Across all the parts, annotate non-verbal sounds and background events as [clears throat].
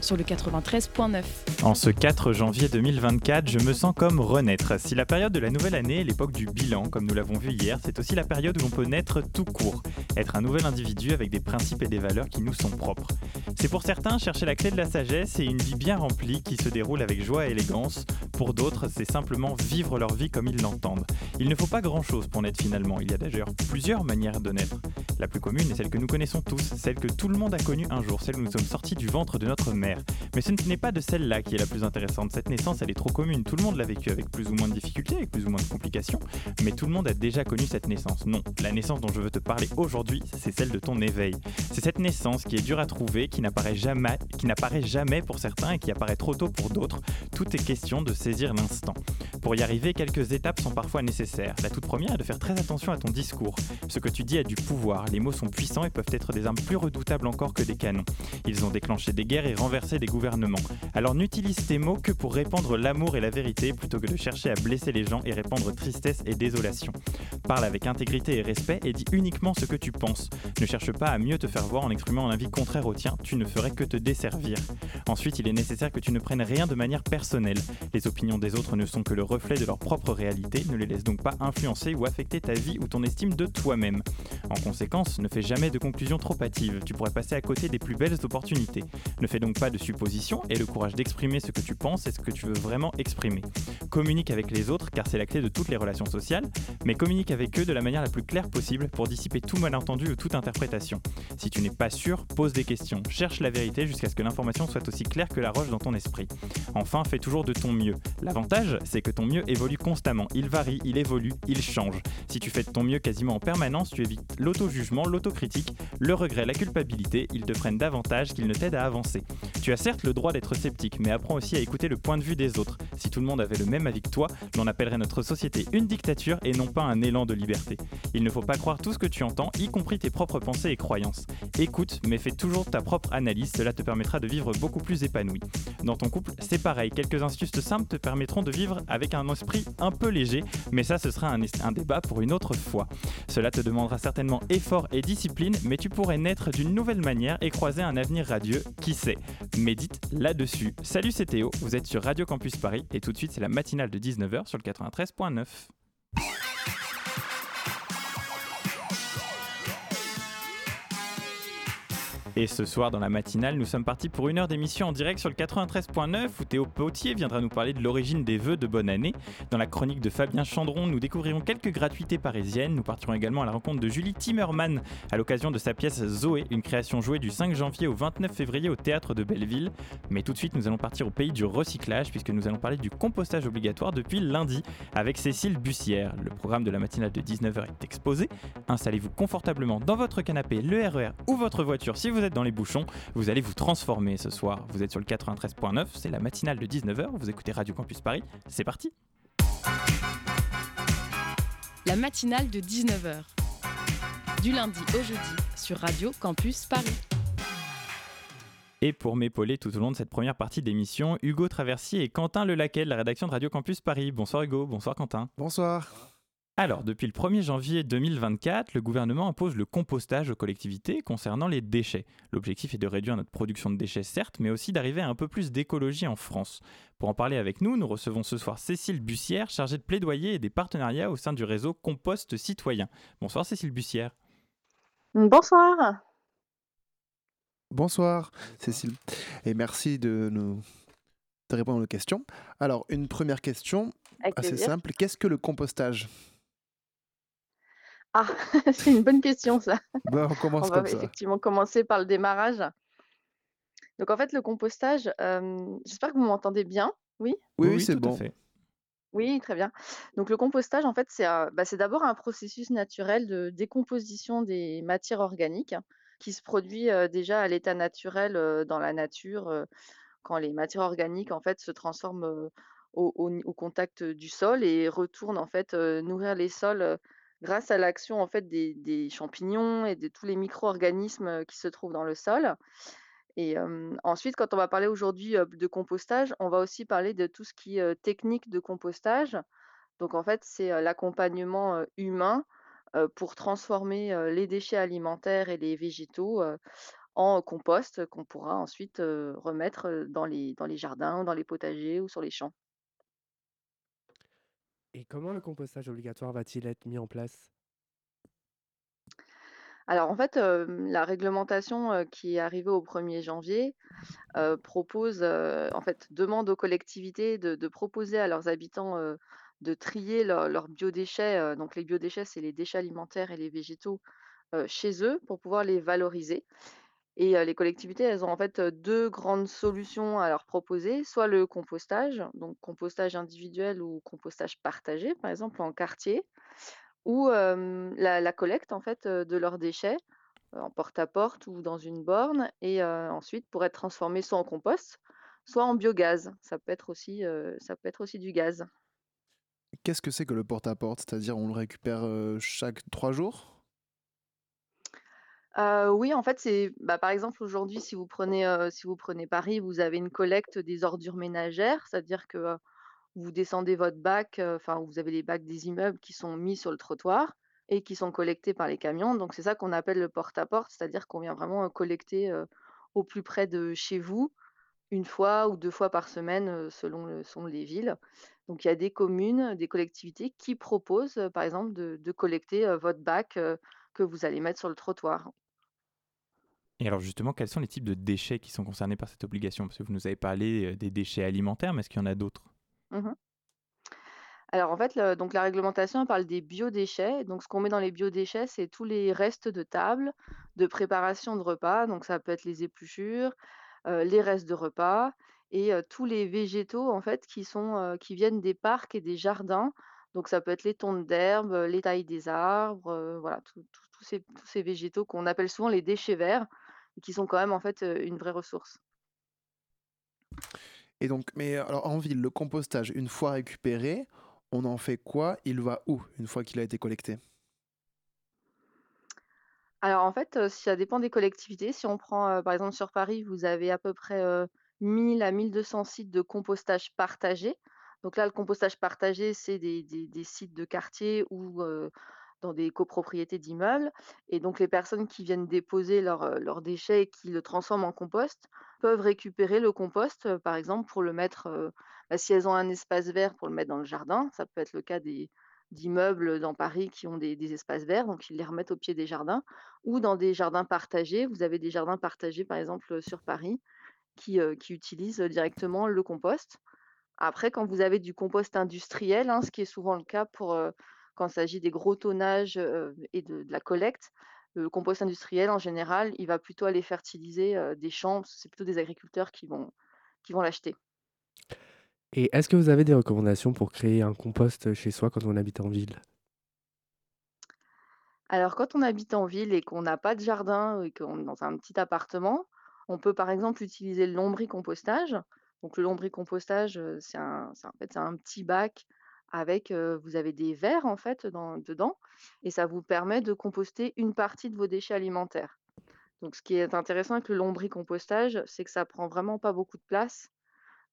sur le 93.9. En ce 4 janvier 2024, je me sens comme renaître. Si la période de la nouvelle année est l'époque du bilan, comme nous l'avons vu hier, c'est aussi la période où l'on peut naître tout court, être un nouvel individu avec des principes et des valeurs qui nous sont propres. C'est pour certains chercher la clé de la sagesse et une vie bien remplie qui se déroule avec joie et élégance. Pour d'autres, c'est simplement vivre leur vie comme ils l'entendent. Il ne faut pas grand-chose pour naître finalement. Il y a d'ailleurs plusieurs manières de naître. La plus commune est celle que nous connaissons tous, celle que tout le monde a connue un jour, celle où nous sommes sortis du ventre de notre mère. Mais ce n'est pas de celle-là qui est la plus intéressante. Cette naissance, elle est trop commune. Tout le monde l'a vécue avec plus ou moins de difficultés, avec plus ou moins de complications, mais tout le monde a déjà connu cette naissance. Non, la naissance dont je veux te parler aujourd'hui, c'est celle de ton éveil. C'est cette naissance qui est dure à trouver, qui n'apparaît jamais, qui n'apparaît jamais pour certains et qui apparaît trop tôt pour d'autres. Tout est question de saisir l'instant. Pour y arriver, quelques étapes sont parfois nécessaires. La toute première est de faire très attention à ton discours. Ce que tu dis a du pouvoir. Les mots sont puissants et peuvent être des armes plus redoutables encore que des canons. Ils ont déclenché des guerres et renversé des gouvernements. Alors n'utilise tes mots que pour répandre l'amour et la vérité plutôt que de chercher à blesser les gens et répandre tristesse et désolation. Parle avec intégrité et respect et dis uniquement ce que tu penses. Ne cherche pas à mieux te faire voir en exprimant un avis contraire au tien, tu ne ferais que te desservir. Ensuite, il est nécessaire que tu ne prennes rien de manière personnelle. Les opinions des autres ne sont que le reflet de leur propre réalité, ne les laisse donc pas influencer ou affecter ta vie ou ton estime de toi-même. En conséquence, ne fais jamais de conclusions trop hâtives, tu pourrais passer à côté des plus belles opportunités. Ne fais donc pas de suppositions et le courage d'exprimer ce que tu penses et ce que tu veux vraiment exprimer. Communique avec les autres car c'est la clé de toutes les relations sociales, mais communique avec eux de la manière la plus claire possible pour dissiper tout malentendu ou toute interprétation. Si tu n'es pas sûr, pose des questions, cherche la vérité jusqu'à ce que l'information soit aussi claire que la roche dans ton esprit. Enfin, fais toujours de ton mieux. L'avantage, c'est que ton mieux évolue constamment, il varie, il évolue, il change. Si tu fais de ton mieux quasiment en permanence, tu évites l'auto-jugement, l'autocritique, le regret, la culpabilité, ils te prennent davantage qu'ils ne t'aident à avancer. Tu as certes le droit d'être sceptique, mais apprends aussi à écouter le point de vue des autres. Si tout le monde avait le même avis que toi, l'on appellerait notre société une dictature et non pas un élan de liberté. Il ne faut pas croire tout ce que tu entends, y compris tes propres pensées et croyances. Écoute, mais fais toujours ta propre analyse, cela te permettra de vivre beaucoup plus épanoui. Dans ton couple, c'est pareil, quelques astuces simples te permettront de vivre avec un esprit un peu léger, mais ça ce sera un débat pour une autre fois. Cela te demandera certainement effort et discipline, mais tu pourrais naître d'une nouvelle manière et croiser un avenir radieux, qui sait? Médite là-dessus. Salut, c'est Théo, vous êtes sur Radio Campus Paris et tout de suite c'est la matinale de 19h sur le 93.9. Et ce soir, dans la matinale, nous sommes partis pour une heure d'émission en direct sur le 93.9 où Théo Potier viendra nous parler de l'origine des vœux de bonne année. Dans la chronique de Fabien Chandron, nous découvrirons quelques gratuités parisiennes. Nous partirons également à la rencontre de Julie Timmerman à l'occasion de sa pièce Zoé, une création jouée du 5 janvier au 29 février au théâtre de Belleville. Mais tout de suite, nous allons partir au pays du recyclage puisque nous allons parler du compostage obligatoire depuis lundi avec Cécile Bussière. Le programme de la matinale de 19h est exposé. Installez-vous confortablement dans votre canapé, le RER ou votre voiture si vous êtes dans les bouchons, vous allez vous transformer ce soir. Vous êtes sur le 93.9, c'est la matinale de 19h, vous écoutez Radio Campus Paris, c'est parti La matinale de 19h, du lundi au jeudi, sur Radio Campus Paris. Et pour m'épauler tout au long de cette première partie d'émission, Hugo Traversier et Quentin Lelaquet de la rédaction de Radio Campus Paris. Bonsoir Hugo, bonsoir Quentin. Bonsoir. Alors, depuis le 1er janvier 2024, le gouvernement impose le compostage aux collectivités concernant les déchets. L'objectif est de réduire notre production de déchets, certes, mais aussi d'arriver à un peu plus d'écologie en France. Pour en parler avec nous, nous recevons ce soir Cécile Bussière, chargée de plaidoyer et des partenariats au sein du réseau Compost Citoyen. Bonsoir Cécile Bussière. Bonsoir. Bonsoir Cécile, et merci de nous de répondre aux questions. Alors, une première question assez simple. Qu'est-ce que le compostage? Ah, [laughs] c'est une bonne question ça. Bah, on commence va comme ça. effectivement commencer par le démarrage. Donc en fait, le compostage, j'espère que vous m'entendez bien. Oui? Oui, oui, c'est tout à bon. fait. Oui, très bien. Donc le compostage, en fait, c'est bah, c'est d'abord un processus naturel de décomposition des matières organiques qui se produit déjà à l'état naturel dans la nature quand les matières organiques en fait se transforment au, au- au contact du sol et retournent en fait nourrir les sols grâce à l'action en fait des, champignons et de tous les micro-organismes qui se trouvent dans le sol. Et ensuite, quand on va parler aujourd'hui de compostage, on va aussi parler de tout ce qui est technique de compostage. Donc en fait, c'est l'accompagnement humain pour transformer les déchets alimentaires et les végétaux en compost qu'on pourra ensuite remettre dans les, dans les jardins, dans les potagers ou sur les champs. Et comment le compostage obligatoire va-t-il être mis en place? Alors en fait, la réglementation qui est arrivée au 1er janvier propose, en fait, demande aux collectivités de, proposer à leurs habitants de trier leurs biodéchets. donc les biodéchets, c'est les déchets alimentaires et les végétaux chez eux pour pouvoir les valoriser. Et les collectivités, elles ont en fait deux grandes solutions à leur proposer, soit le compostage, donc compostage individuel ou compostage partagé, par exemple en quartier, ou la, collecte en fait de leurs déchets en porte-à-porte ou dans une borne, et ensuite pour être transformés soit en compost, soit en biogaz. Ça peut être aussi, ça peut être aussi du gaz. Qu'est-ce que c'est que le porte-à-porte? C'est-à-dire on le récupère chaque trois jours? Oui, en fait, c'est bah, par exemple, aujourd'hui, si vous prenez, si vous prenez Paris, vous avez une collecte des ordures ménagères, c'est-à-dire que, vous descendez votre bac, enfin, vous avez les bacs des immeubles qui sont mis sur le trottoir et qui sont collectés par les camions. Donc c'est ça qu'on appelle le porte-à-porte, c'est-à-dire qu'on vient vraiment, collecter, au plus près de chez vous, une fois ou deux fois par semaine, selon selon les villes. Donc il y a des communes, des collectivités qui proposent, par exemple, de collecter, votre bac, que vous allez mettre sur le trottoir. Et alors justement, quels sont les types de déchets qui sont concernés par cette obligation? Parce que vous nous avez parlé euh, des déchets alimentaires, mais est-ce qu'il y en a d'autres? Mmh Alors en fait, donc la réglementation parle des biodéchets. Donc ce qu'on met dans les biodéchets, c'est tous les restes de table, de préparation de repas. Donc ça peut être les épluchures, euh, les restes de repas et euh, tous les végétaux en fait qui sont qui viennent des parcs et des jardins. Donc ça peut être les tontes d'herbe, les tailles des arbres, voilà, tous ces, tous ces végétaux qu'on appelle souvent les déchets verts qui sont quand même en fait une vraie ressource. Et donc, mais alors en ville, le compostage, une fois récupéré, on en fait quoi? Il va où une fois qu'il a été collecté? Alors en fait, ça dépend des collectivités. Si on prend par exemple sur Paris, vous avez à peu près 1000 à 1200 sites de compostage partagés. Donc là, le compostage partagé, c'est des, des, sites de quartier ou dans des copropriétés d'immeubles. Et donc, les personnes qui viennent déposer euh, leurs déchets et qui le transforment en compost peuvent récupérer le compost, euh, par exemple, pour le mettre, euh, bah, si elles ont un espace vert, pour le mettre dans le jardin. Ça peut être le cas des, d'immeubles dans Paris qui ont des, espaces verts, donc ils les remettent au pied des jardins, ou dans des jardins partagés. Vous avez des jardins partagés, par exemple, sur Paris, qui, utilisent directement le compost. Après, quand vous avez du compost industriel, hein, ce qui est souvent le cas pour quand il s'agit des gros tonnages et de, la collecte, le compost industriel, en général, il va plutôt aller fertiliser des champs. C'est plutôt des agriculteurs qui vont, qui vont l'acheter. Et est-ce que vous avez des recommandations pour créer un compost chez soi quand on habite en ville? Alors, quand on habite en ville et qu'on n'a pas de jardin et qu'on est dans un petit appartement, on peut par exemple utiliser le lombricompostage. Donc, le lombricompostage, c'est un, en fait, un petit bac avec, vous avez des vers en fait dedans et ça vous permet de composter une partie de vos déchets alimentaires. Donc ce qui est intéressant avec le lombricompostage, c'est que ça prend vraiment pas beaucoup de place.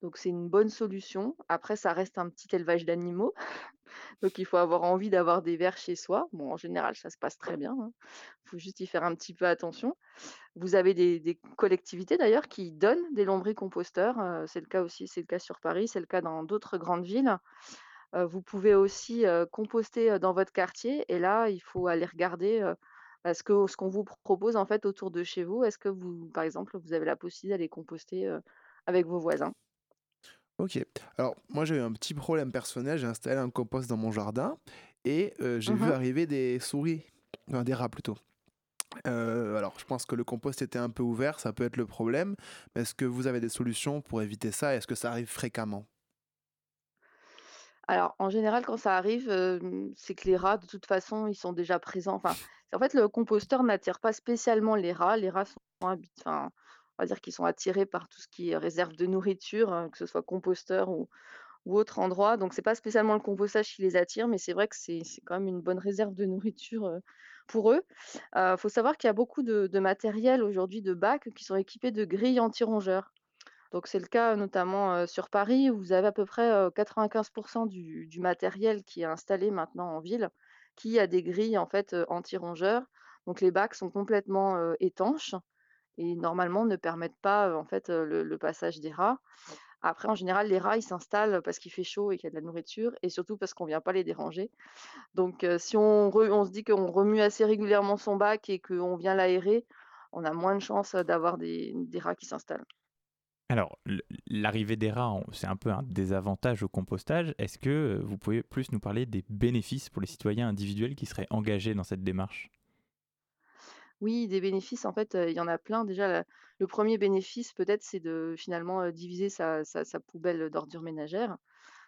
Donc c'est une bonne solution. Après, ça reste un petit élevage d'animaux. [laughs] Donc il faut avoir envie d'avoir des vers chez soi. Bon, en général, ça se passe très bien. Il hein. faut juste y faire un petit peu attention. Vous avez des, collectivités d'ailleurs qui donnent des lombricomposteurs. c'est le cas aussi, c'est le cas sur Paris, c'est le cas dans d'autres grandes villes vous pouvez aussi, composter, dans votre quartier et là, il faut aller regarder, bah, ce qu'on vous propose, en fait, autour de chez vous. Est-ce que vous par exemple, vous avez la possibilité d'aller composter, avec vos voisins? OK. Alors moi, j'ai eu un petit problème personnel. J'ai installé un compost dans mon jardin et j'ai vu mmh arriver des souris, enfin des rats plutôt. alors je pense que le compost était un peu ouvert, ça peut être le problème. Mais est-ce que vous avez des solutions pour éviter ça? Est-ce que ça arrive fréquemment? Alors, en général, quand ça arrive, c'est que les rats, de toute façon, ils sont déjà présents. Enfin, en fait, le composteur n'attire pas spécialement les rats. Les rats sont enfin, on va dire qu'ils sont attirés par tout ce qui est réserve de nourriture, hein, que ce soit composteur ou autres endroits. Donc c'est pas spécialement le compostage qui les attire, mais c'est vrai que c'est quand même une bonne réserve de nourriture, pour eux. Il faut savoir qu'il y a beaucoup de matériel aujourd'hui, de bacs qui sont équipés de grilles anti-rongeurs. Donc c'est le cas notamment, sur Paris où vous avez à peu près, 95 du du matériel qui est installé maintenant en ville, qui a des grilles en fait, anti-rongeurs. Donc les bacs sont complètement, étanches et normalement ne permettent pas, en fait, le passage des rats. Après en général les rats ils s'installent parce qu'il fait chaud et qu'il y a de la nourriture et surtout parce qu'on vient pas les déranger. Donc si on se dit qu'on remue assez régulièrement son bac et qu'on vient l'aérer, on a moins de chances, d'avoir des rats qui s'installent. Alors, l'arrivée des rats, c'est un peu un désavantage au compostage. Est-ce que vous pouvez plus nous parler des bénéfices pour les citoyens individuels qui seraient engagés dans cette démarche? Oui, des bénéfices, en fait, il y en a plein. Déjà, le premier bénéfice, peut-être, c'est de finalement diviser sa, poubelle d'ordures ménagères.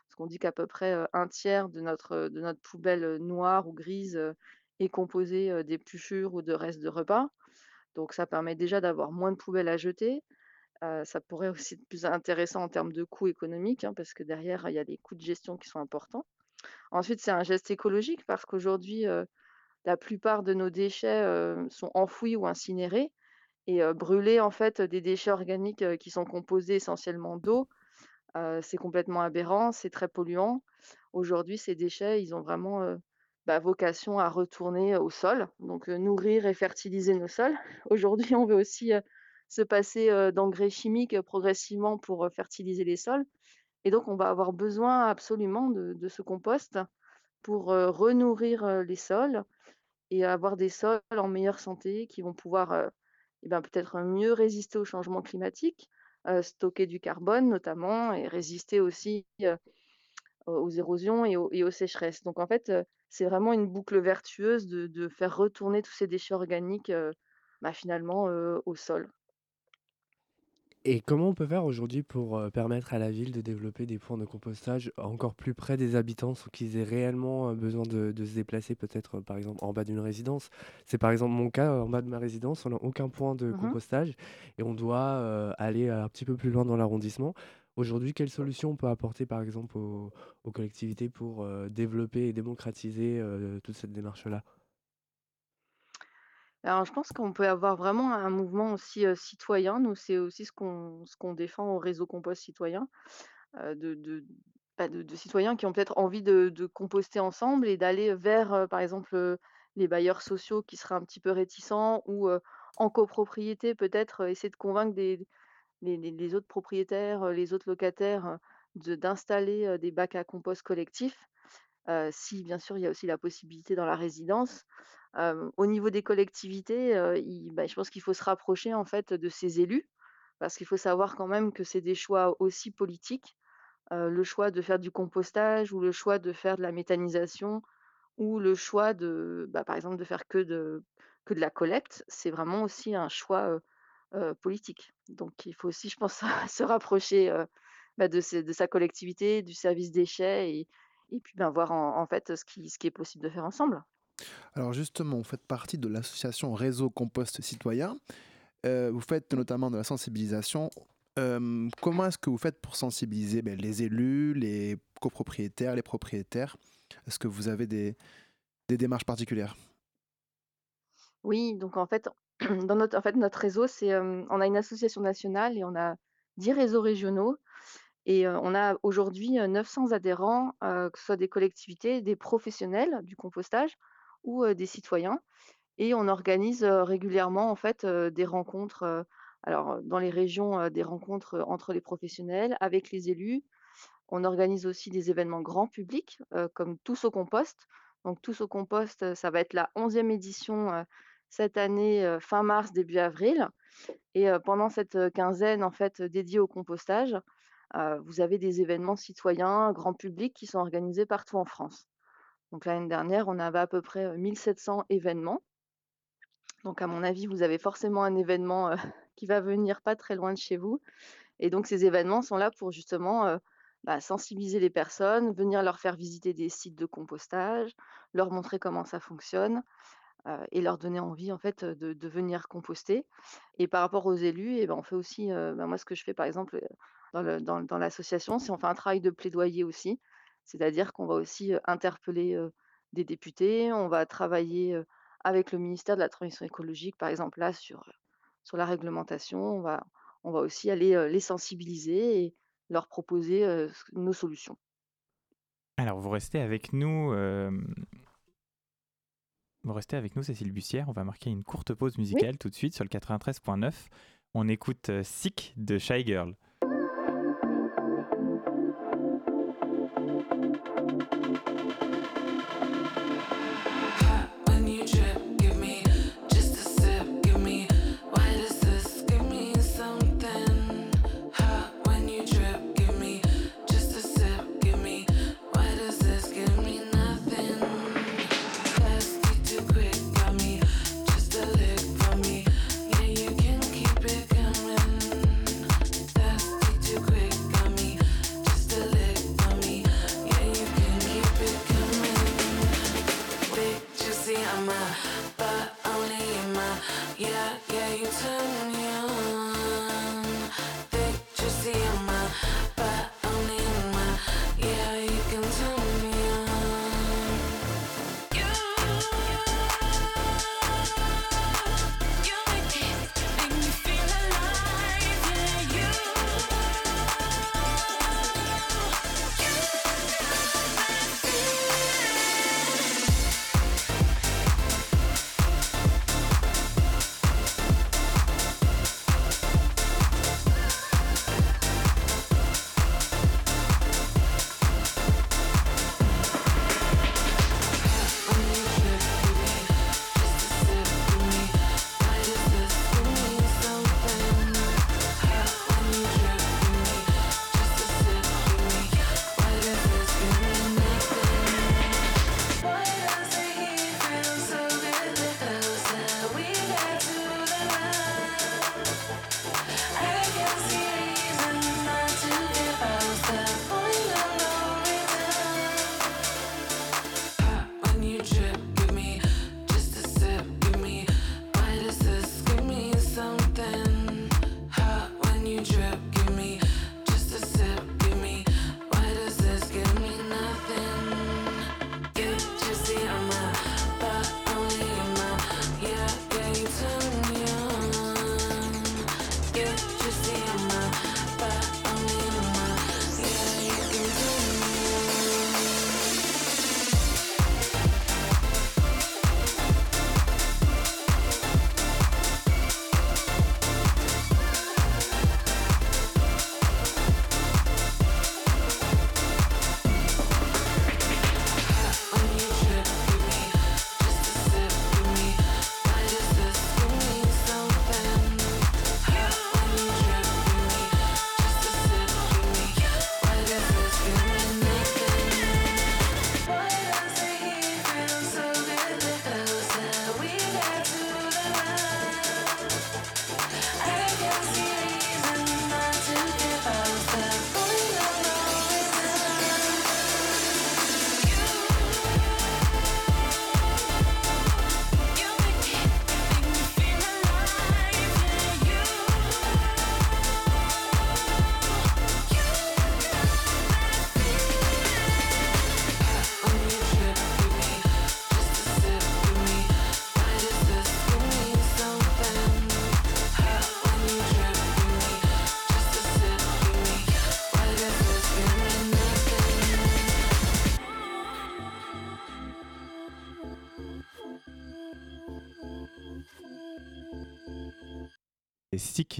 Parce qu'on dit qu'à peu près un tiers de notre, poubelle noire ou grise est composé d'épluchures ou de restes de repas. Donc, ça permet déjà d'avoir moins de poubelles à jeter. Ça pourrait aussi être plus intéressant en termes de coûts économiques, hein, parce que derrière, il y a des coûts de gestion qui sont importants. Ensuite, c'est un geste écologique parce qu'aujourd'hui, la plupart de nos déchets sont enfouis ou incinérés et brûler en fait des déchets organiques qui sont composés essentiellement d'eau, c'est complètement aberrant, c'est très polluant. Aujourd'hui, ces déchets, ils ont vraiment bah, vocation à retourner au sol, donc nourrir et fertiliser nos sols. [laughs] Aujourd'hui, on veut aussi se passer d'engrais chimiques progressivement pour fertiliser les sols. Et donc, on va avoir besoin absolument de, ce compost pour renourrir les sols et avoir des sols en meilleure santé qui vont pouvoir eh ben, peut-être mieux résister au changement climatique, stocker du carbone notamment et résister aussi aux érosions et aux, sécheresses. Donc en fait, c'est vraiment une boucle vertueuse de, faire retourner tous ces déchets organiques bah, finalement au sol. Et comment on peut faire aujourd'hui pour, permettre à la ville de développer des points de compostage encore plus près des habitants, sans qu'ils aient réellement, besoin de de se déplacer peut-être, par exemple, en bas d'une résidence? C'est par exemple mon cas, en bas de ma résidence, on n'a aucun point de mmh compostage et on doit, aller un petit peu plus loin dans l'arrondissement. Aujourd'hui, quelles solutions on peut apporter, par exemple, aux aux collectivités pour, développer et démocratiser, toute cette démarche-là? Alors, je pense qu'on peut avoir vraiment un mouvement aussi, citoyen. Nous, c'est aussi ce qu'on ce qu'on défend au réseau Compost Citoyen, de citoyens qui ont peut-être envie de composter ensemble et d'aller vers, par exemple, les bailleurs sociaux qui seraient un petit peu réticents ou, en copropriété peut-être, essayer de convaincre les les autres propriétaires, les autres locataires, d'installer, des bacs à compost collectifs. Si bien sûr il y a aussi la possibilité dans la résidence au niveau des collectivités, bah, je pense qu'il faut se rapprocher en fait de ces élus, parce qu'il faut savoir quand même que c'est des choix aussi politiques. le choix de faire du compostage ou le choix de faire de la méthanisation ou le choix de, bah, par exemple, de faire que de que de la collecte, c'est vraiment aussi un choix, politique. Donc il faut aussi, je pense, [laughs] se rapprocher, bah, de sa collectivité, du service déchets et et puis, ben, voir en fait ce qui ce qui est possible de faire ensemble. Alors justement, vous faites partie de l'association Réseau Compost Citoyen. Euh, vous faites notamment de la sensibilisation. Euh, comment est-ce que vous faites pour sensibiliser ben, les élus, les copropriétaires, les propriétaires? Est-ce que vous avez des, des démarches particulières? Oui, donc en fait, [clears throat] dans notre, en fait, notre réseau, c'est, euh, on a une association nationale et on a 10 réseaux régionaux. Et on a aujourd'hui 900 adhérents, que ce soit des collectivités, des professionnels du compostage ou des citoyens. Et on organise régulièrement en fait des rencontres, alors dans les régions, des rencontres entre les professionnels, avec les élus. On organise aussi des événements grand public, comme Tous au compost. Donc Tous au compost, ça va être la 11e édition cette année, fin mars, début avril. Et pendant cette quinzaine en fait dédiée au compostage, vous avez des événements citoyens, grand public qui sont organisés partout en France. Donc l'année dernière, on avait à peu près 1700 événements. Donc à mon avis, vous avez forcément un événement [laughs] qui va venir pas très loin de chez vous. Et donc ces événements sont là pour justement bah, sensibiliser les personnes, venir leur faire visiter des sites de compostage, leur montrer comment ça fonctionne et leur donner envie en fait de, venir composter. Et par rapport aux élus, et eh ben, on fait aussi, bah, moi ce que je fais par exemple dans l'association, c'est on fait un travail de plaidoyer aussi. C'est-à-dire qu'on va aussi, interpeller, des députés, on va travailler, avec le ministère de la transition écologique, par exemple, là, sur, sur la réglementation. On va on va aussi aller, les sensibiliser et leur proposer, nos solutions. Alors vous restez avec nous, vous restez avec nous Cécile Bussière, on va marquer une courte pause musicale tout de suite sur le 93.9. On écoute, Sick de Shy Girl.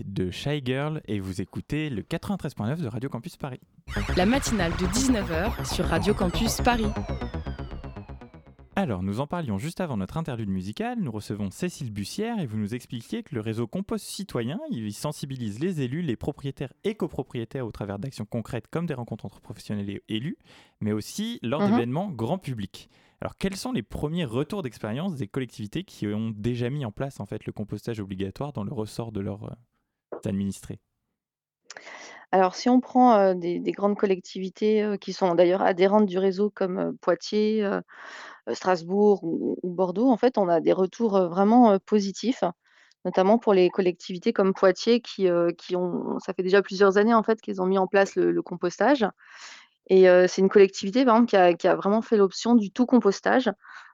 De Shy Girl et vous écoutez le 93.9 de Radio Campus Paris. La matinale de 19h sur Radio Campus Paris. Alors, nous en parlions juste avant notre interlude musicale. Nous recevons Cécile Bussière et vous nous expliquiez que le réseau Compost Citoyen, il sensibilise les élus, les propriétaires et copropriétaires au travers d'actions concrètes comme des rencontres entre professionnels et élus, mais aussi lors mhm. d'événements grand public. Alors, quels sont les premiers retours d'expérience des collectivités qui ont déjà mis en place en fait le compostage obligatoire dans le ressort de leurs alors, si on prend des, grandes collectivités qui sont d'ailleurs adhérentes du réseau comme Poitiers, Strasbourg ou, Bordeaux, en fait, on a des retours vraiment positifs notamment pour les collectivités comme Poitiers qui, qui ont ça fait déjà plusieurs années en fait qu'ils ont mis en place le compostage. Et c'est une collectivité par exemple qui a vraiment fait l'option du tout compostage,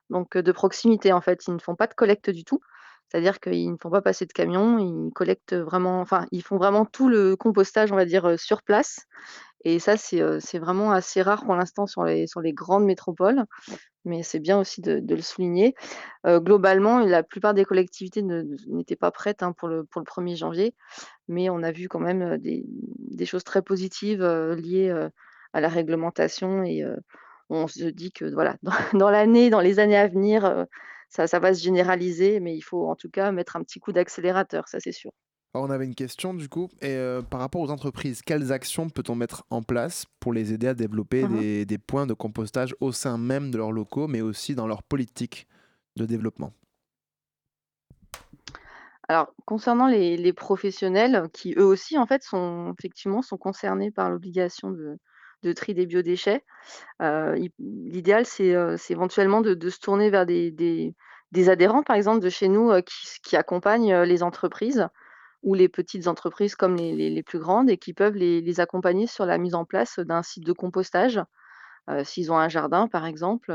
donc de proximité en fait. Ils ne font pas de collecte du tout, c'est-à-dire qu'ils ne font pas passer de camion, ils collectent vraiment enfin, ils font vraiment tout le compostage, on va dire, sur place et ça c'est, vraiment assez rare pour l'instant sur les grandes métropoles, mais c'est bien aussi de le souligner. globalement, la plupart des collectivités n'étaient pas prêtes, hein, pour le pour le 1er janvier, mais on a vu quand même, des des choses très positives, liées, à la réglementation et on se dit que voilà, [laughs] dans, l'année, dans les années à venir, ça, ça, va se généraliser, mais il faut en tout cas mettre un petit coup d'accélérateur, ça c'est sûr. on avait une question du coup, et par rapport aux entreprises, quelles actions peut-on mettre en place pour les aider à développer mmh des, des, points de compostage au sein même de leurs locaux, mais aussi dans leur politique de développement? Alors, concernant les, les, professionnels qui eux aussi en fait sont effectivement sont concernés par l'obligation de, de tri des biodéchets. Euh, l'idéal, c'est éventuellement de, se tourner vers des, adhérents, par exemple, de chez nous, qui, accompagnent les entreprises ou les petites entreprises comme les, plus grandes et qui peuvent les, accompagner sur la mise en place d'un site de compostage. S'ils ont un jardin, par exemple,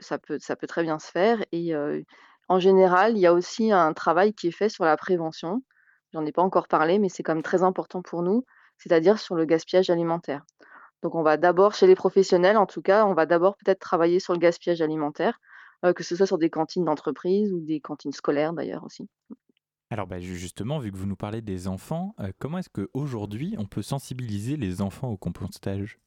ça, peut, ça peut très bien se faire. Et en général, il y a aussi un travail qui est fait sur la prévention. J'en ai pas encore parlé, mais c'est quand même très important pour nous, c'est-à-dire sur le gaspillage alimentaire. Donc on va d'abord, chez les professionnels en tout cas, on va d'abord peut-être travailler sur le gaspillage alimentaire, que ce soit sur des cantines d'entreprise ou des cantines scolaires d'ailleurs aussi. Alors bah, justement, vu que vous nous parlez des enfants, comment est-ce qu'aujourd'hui on peut sensibiliser les enfants au compostage?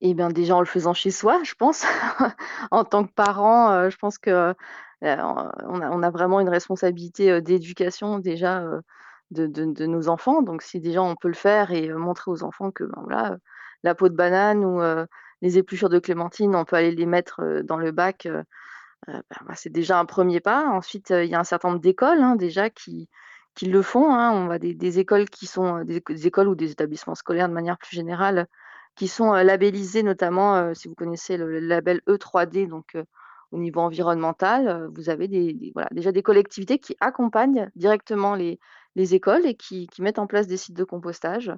Eh bien déjà en le faisant chez soi, je pense. [laughs] en tant que parent, je pense que on a, vraiment une responsabilité d'éducation déjà de, nos enfants. Donc, si déjà on peut le faire et montrer aux enfants que ben, voilà, la peau de banane ou les épluchures de clémentine, on peut aller les mettre dans le bac, ben, c'est déjà un premier pas. Ensuite, il y a un certain nombre d'écoles hein, déjà qui, le font. Hein. On va des, écoles qui sont des, écoles ou des établissements scolaires de manière plus générale qui sont labellisés, notamment si vous connaissez le, label E3D, donc au niveau environnemental, vous avez déjà des collectivités qui accompagnent directement les, les écoles et qui, mettent en place des sites de compostage.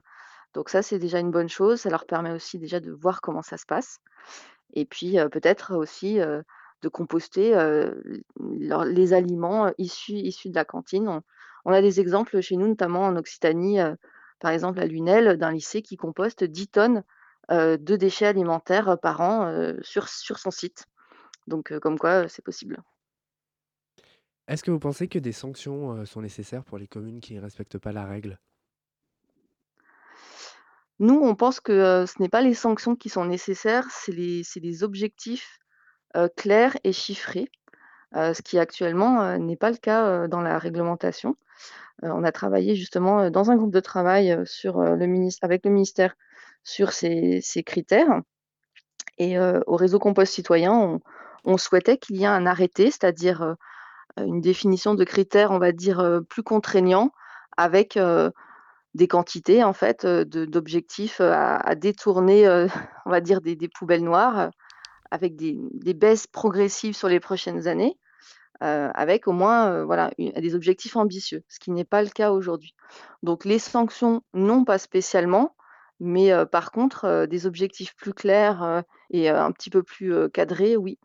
Donc ça, c'est déjà une bonne chose. Ça leur permet aussi déjà de voir comment ça se passe. Et puis peut-être aussi de composter les aliments issus, de la cantine. On, a des exemples chez nous, notamment en Occitanie, par exemple à Lunel, d'un lycée qui composte 10 tonnes de déchets alimentaires par an sur son site. Donc comme quoi, c'est possible. Est-ce que vous pensez que des sanctions, sont nécessaires pour les communes qui ne respectent pas la règle? Nous, on pense que, ce n'est pas les sanctions qui sont nécessaires, c'est les objectifs, clairs et chiffrés, ce qui actuellement, n'est pas le cas, dans la réglementation. on a travaillé justement, dans un groupe de travail, avec le ministère sur ces critères et au réseau Compost Citoyen, on souhaitait qu'il y ait un arrêté, c'est-à-dire, une définition de critères, on va dire, plus contraignants avec, des quantités en fait, d'objectifs, à détourner, [laughs] on va dire des poubelles noires, avec des baisses progressives sur les prochaines années, avec au moins, voilà, des objectifs ambitieux, ce qui n'est pas le cas aujourd'hui. Donc les sanctions, non pas spécialement, mais par contre, des objectifs plus clairs, et un petit peu plus, cadrés, oui.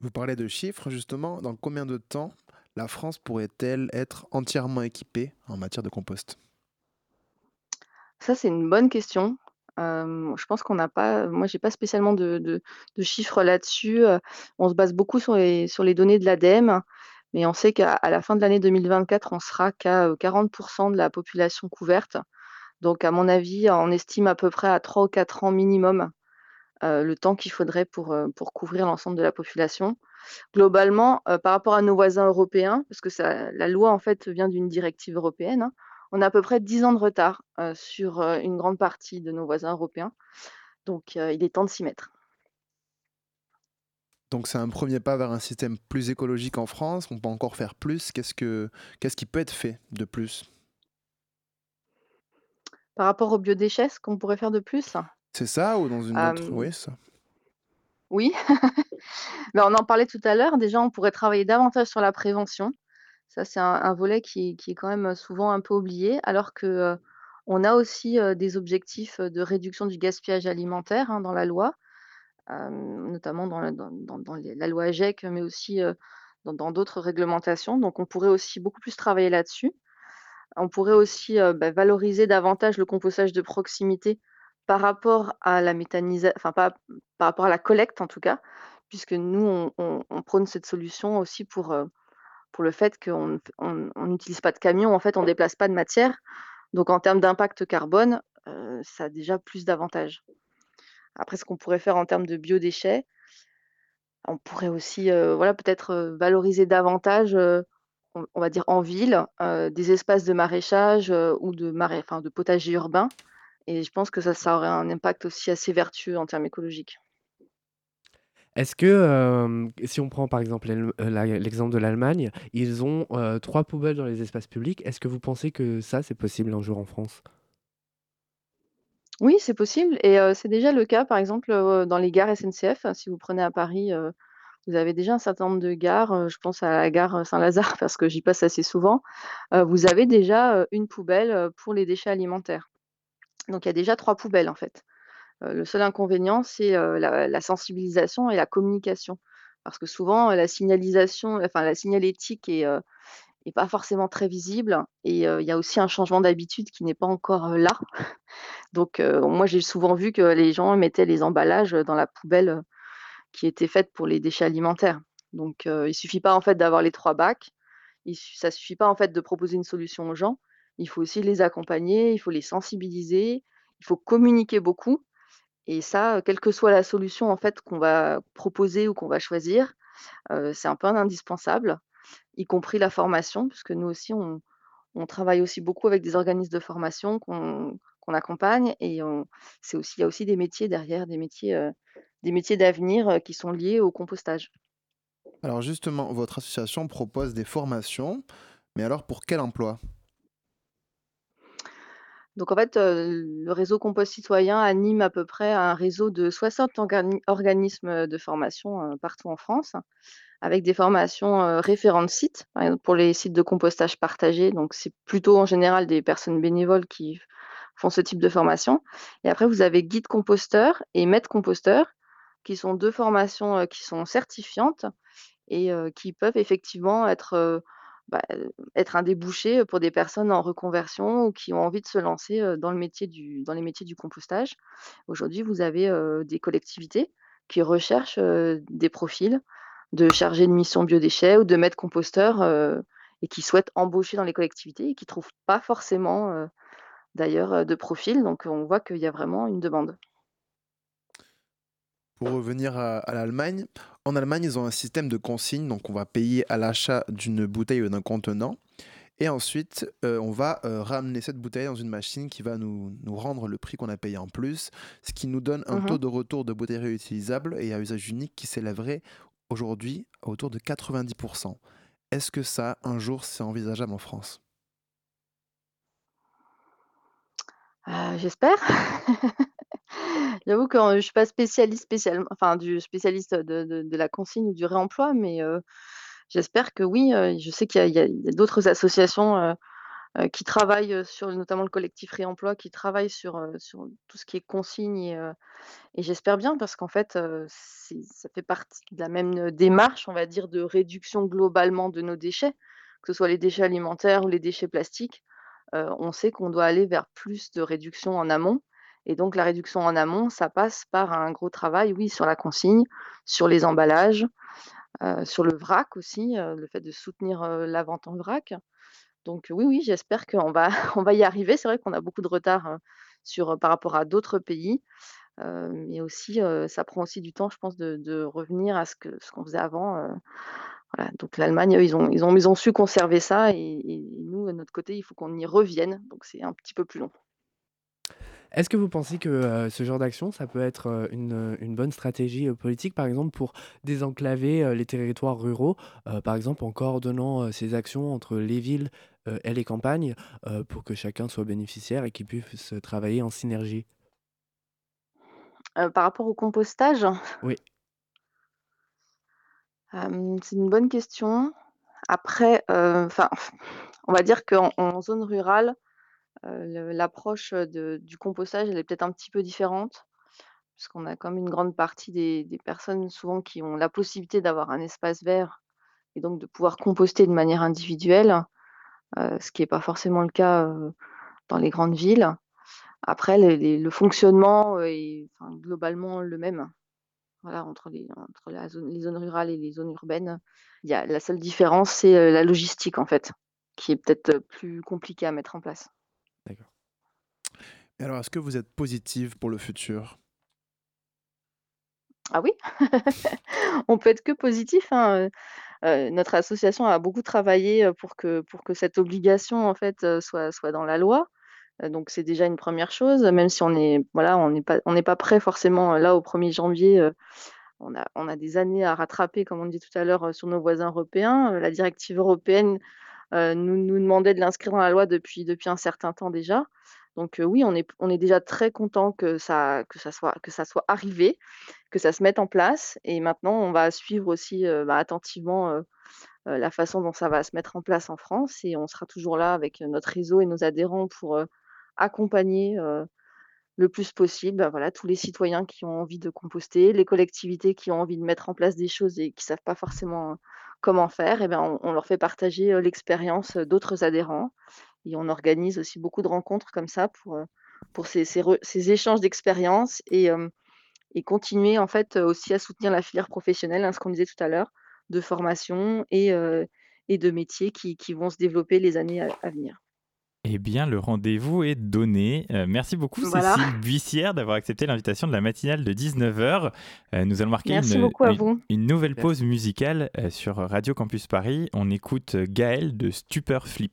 Vous parlez de chiffres, justement. Dans combien de temps la France pourrait-elle être entièrement équipée en matière de compost? Ça, c'est une bonne question. je pense qu'on n'a pas, moi, j'ai pas spécialement de, chiffres là-dessus. on se base beaucoup sur les, données de l'ADEME, mais on sait qu'à la fin de l'année 2024, on sera qu'à 40% de la population couverte. Donc, à mon avis, on estime à peu près à 3 ou 4 ans minimum le temps qu'il faudrait pour, pour couvrir l'ensemble de la population. Globalement, par rapport à nos voisins européens, parce que ça, la loi en fait vient d'une directive européenne, hein, on a à peu près 10 ans de retard sur une grande partie de nos voisins européens. Donc il est temps de s'y mettre. Donc c'est un premier pas vers un système plus écologique en France. On peut encore faire plus. Qu'est-ce, que, qu'est-ce qui peut être fait de plus? Par rapport aux biodéchets, ce qu'on pourrait faire de plus? C'est ça ou dans une autre? Oui, ça. Oui, mais [laughs] on en parlait tout à l'heure. Déjà, on pourrait travailler davantage sur la prévention. Ça, c'est un un volet qui qui est quand même, souvent un peu oublié, alors que, on a aussi, des objectifs, de réduction du gaspillage alimentaire, hein, dans la loi, notamment dans la dans dans dans les la loi AGEC, mais aussi, dans d'autres réglementations. Donc on pourrait aussi beaucoup plus travailler là-dessus. On pourrait aussi, bah, valoriser davantage le compostage de proximité par rapport à la méthanisa enfin pas par rapport à la collecte en tout cas, puisque nous on prône cette solution aussi pour, pour le fait qu'on ne n'utilise pas de camion, en fait, on déplace pas de matière. Donc en termes d'impact carbone, heu, ça a déjà plus d'avantages. Après ce qu'on pourrait faire en termes de biodéchets, on pourrait aussi, heu, voilà, peut-être, valoriser davantage, on on va dire en ville, des espaces de maraîchage, ou de marais de potager urbain et je pense que ça, ça aurait un impact aussi assez vertueux en termes écologiques. Est-ce que, si on prend par exemple la l'exemple de l'Allemagne, ils ont, 3 poubelles dans les espaces publics. Est-ce que vous pensez que ça, c'est possible un jour en France? Oui, c'est possible et c'est déjà le cas, par exemple, dans les gares SNCF. Si vous prenez à Paris, vous avez déjà un certain nombre de gares, je pense à la gare, Saint-Lazare [laughs] parce que j'y passe assez souvent. Vous avez déjà, une poubelle, pour les déchets alimentaires. Donc il y a déjà 3 poubelles, en fait. Le seul inconvénient, c'est, la sensibilisation et la communication. Parce que souvent, la signalisation enfin la signalétique est, heu, est pas forcément très visible et il y a aussi un changement d'habitude qui n'est pas encore, là. [laughs] Donc moi, j'ai souvent vu que les gens mettaient les emballages, dans la poubelle, qui était faite pour les déchets alimentaires. Donc il suffit pas, en fait, d'avoir les 3 bacs. Il ça suffit pas, en fait, de proposer une solution aux gens. Il faut aussi les accompagner, il faut les sensibiliser, il faut communiquer beaucoup et ça, heu, quelle que soit la solution, en fait, qu'on va proposer ou qu'on va choisir, heu, c'est un peu indispensable, y compris la formation puisque nous aussi on travaille aussi beaucoup avec des organismes de formation qu'on accompagne et c'est aussi il y a aussi des métiers derrière, des métiers, métiers d'avenir, qui sont liés au compostage. Alors justement, votre association propose des formations, mais alors pour quel emploi? Donc en fait, le réseau Compost Citoyen anime à peu près un réseau de 60 organi organismes, de formation, partout en France, avec des formations, de sites, pour les sites de compostage partagés, donc c'est plutôt en général des personnes bénévoles qui font ce type de formation. Et après vous avez guide composteur et maître composteur qui sont 2 formations, qui sont certifiantes et qui peuvent effectivement être, bah, être un débouché, pour des personnes en reconversion ou qui ont envie de se lancer, dans le métier du dans les métiers du compostage. Aujourd'hui, vous avez, des collectivités qui recherchent, des profils de chargés de mission biodéchets ou de maîtres composteurs, et qui souhaitent embaucher dans les collectivités et qui trouvent pas forcément, d'ailleurs, de profil donc on voit qu'il y a vraiment une demande. Pour revenir à, à l'Allemagne, en Allemagne, ils ont un système de consigne, donc on va payer à l'achat d'une bouteille ou d'un contenant. Et ensuite, euh, on va euh, ramener cette bouteille dans une machine qui va nous, nous rendre le prix qu'on a payé en plus, ce qui nous donne un taux Mmh de retour de bouteilles réutilisables et à usage unique qui s'élèverait aujourd'hui à autour de 90%. Est-ce que ça, un jour, c'est envisageable en France? Heu, j'espère. [laughs] J'avoue que, heu, je suis pas spécialiste enfin du spécialiste de la consigne ou du réemploi, mais j'espère que oui, je sais qu'il y a d'autres associations, qui travaillent, sur notamment le collectif réemploi, qui travaillent sur, tout ce qui est consigne et j'espère bien parce qu'en fait, ça fait partie de la même, démarche, on va dire, de réduction globalement de nos déchets, que ce soit les déchets alimentaires ou les déchets plastiques. On sait qu'on doit aller vers plus de réduction en amont et donc la réduction en amont, ça passe par un gros travail, oui, sur la consigne, sur les emballages, heu, sur le vrac aussi, heu, le fait de soutenir, heu, la vente en vrac. Donc oui, oui, j'espère qu'on va [laughs] on va y arriver. C'est vrai qu'on a beaucoup de retard, heu, par rapport à d'autres pays, mais aussi, ça prend aussi du temps, je pense, de revenir à ce qu'on faisait avant, voilà. Donc l'Allemagne, eux, ils ont ils ont ils ont su conserver ça et et nous, de notre côté, il faut qu'on y revienne, donc c'est un petit peu plus long. Est-ce que vous pensez que, heu, ce genre d'action, ça peut être, une, heu, une bonne stratégie, politique, par exemple, pour désenclaver, les territoires ruraux? Par exemple, en coordonnant, ces actions entre les villes, et les campagnes, pour que chacun soit bénéficiaire et qu'ils puissent travailler en synergie? Par rapport au compostage? Oui. c'est une bonne question. Après, enfin, on va dire qu'en zone rurale, l'approche du compostage, elle est peut-être un petit peu différente, puisqu'on a comme une grande partie des personnes souvent qui ont la possibilité d'avoir un espace vert et donc de pouvoir composter de manière individuelle, ce qui n'est pas forcément le cas, dans les grandes villes. Après le fonctionnement est, globalement le même. Voilà, entre les zones rurales et les zones urbaines. Il y a la seule différence, c'est, la logistique en fait, qui est peut-être, plus compliquée à mettre en place. D'accord. Et alors, est-ce que vous êtes positive pour le futur? Ah oui? [laughs] On peut être que positif, hein, notre association a beaucoup travaillé, pour que pour que cette obligation en fait, soit soit dans la loi. donc c'est déjà une première chose, même si on voilà, n'est pas pas prêt forcément, là au 1er janvier, on a on a des années à rattraper comme on dit tout à l'heure, sur nos voisins européens. la directive européenne, nous nous demandait de l'inscrire dans la loi depuis depuis un certain temps déjà. Donc oui, on est on est déjà très content que ça que ça soit que ça soit arrivé, que ça se mette en place et maintenant on va suivre aussi, bah, attentivement, la façon dont ça va se mettre en place en France et on sera toujours là avec, notre réseau et nos adhérents pour, accompagner, le plus possible, bah, voilà, tous les citoyens qui ont envie de composter, les collectivités qui ont envie de mettre en place des choses et qui savent pas forcément, comment faire et ben, on leur fait partager, l'expérience, d'autres adhérents et on organise aussi beaucoup de rencontres comme ça pour, ces, échanges d'expériences et, continuer en fait aussi à soutenir la filière professionnelle, hein, ce qu'on disait tout à l'heure, de formation et, de métiers qui, vont se développer les années à, venir. Eh bien, le rendez-vous est donné. merci beaucoup, Cécile Buissière, d'avoir accepté l'invitation de la matinale de 19h. nous allons marquer une, une, nouvelle pause musicale sur Radio Campus Paris. On écoute Gaël de Stupeur Flip.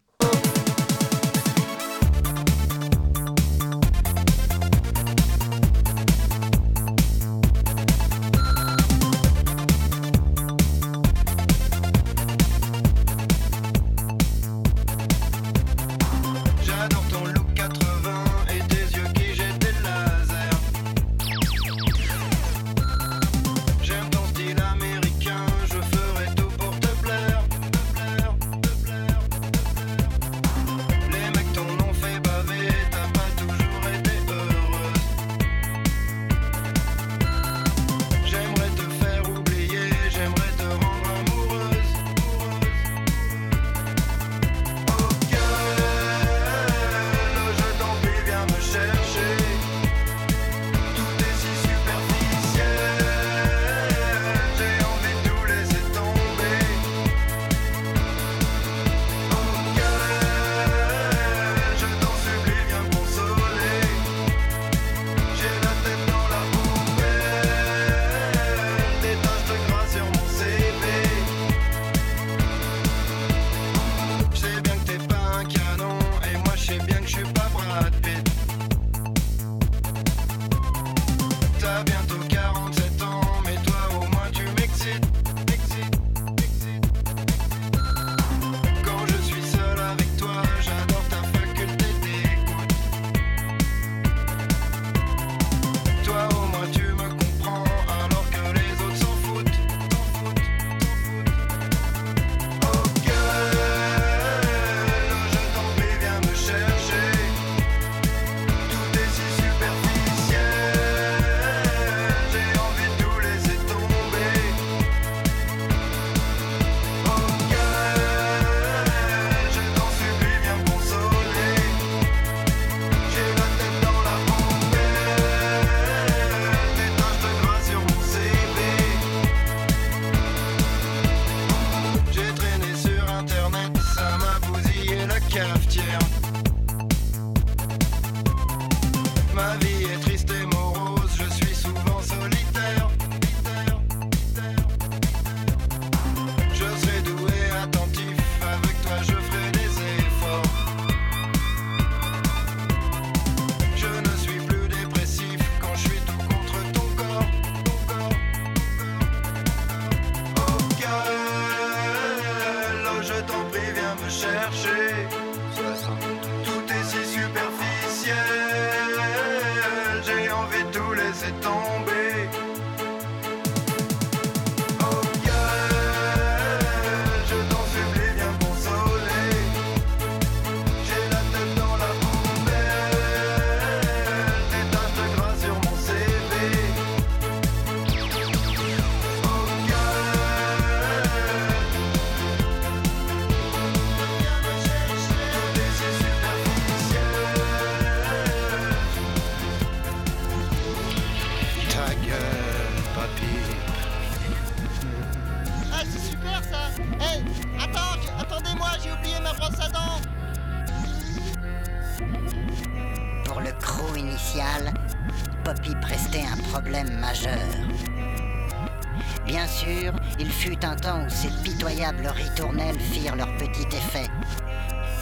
Ritournelles firent leur petit effet.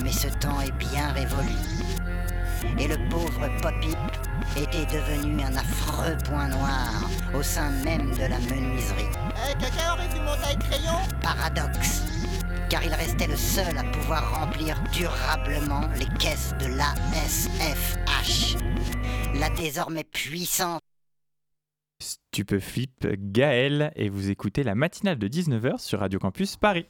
Mais ce temps est bien révolu. Et le pauvre Poppy était devenu un affreux point noir au sein même de la menuiserie. Eh, quelqu'un aurait du montagne crayon Paradoxe, car il restait le seul à pouvoir remplir durablement les caisses de l'ASFH, la désormais puissante Stupeflip Gaël et vous écoutez la matinale de 19h sur Radio Campus Paris.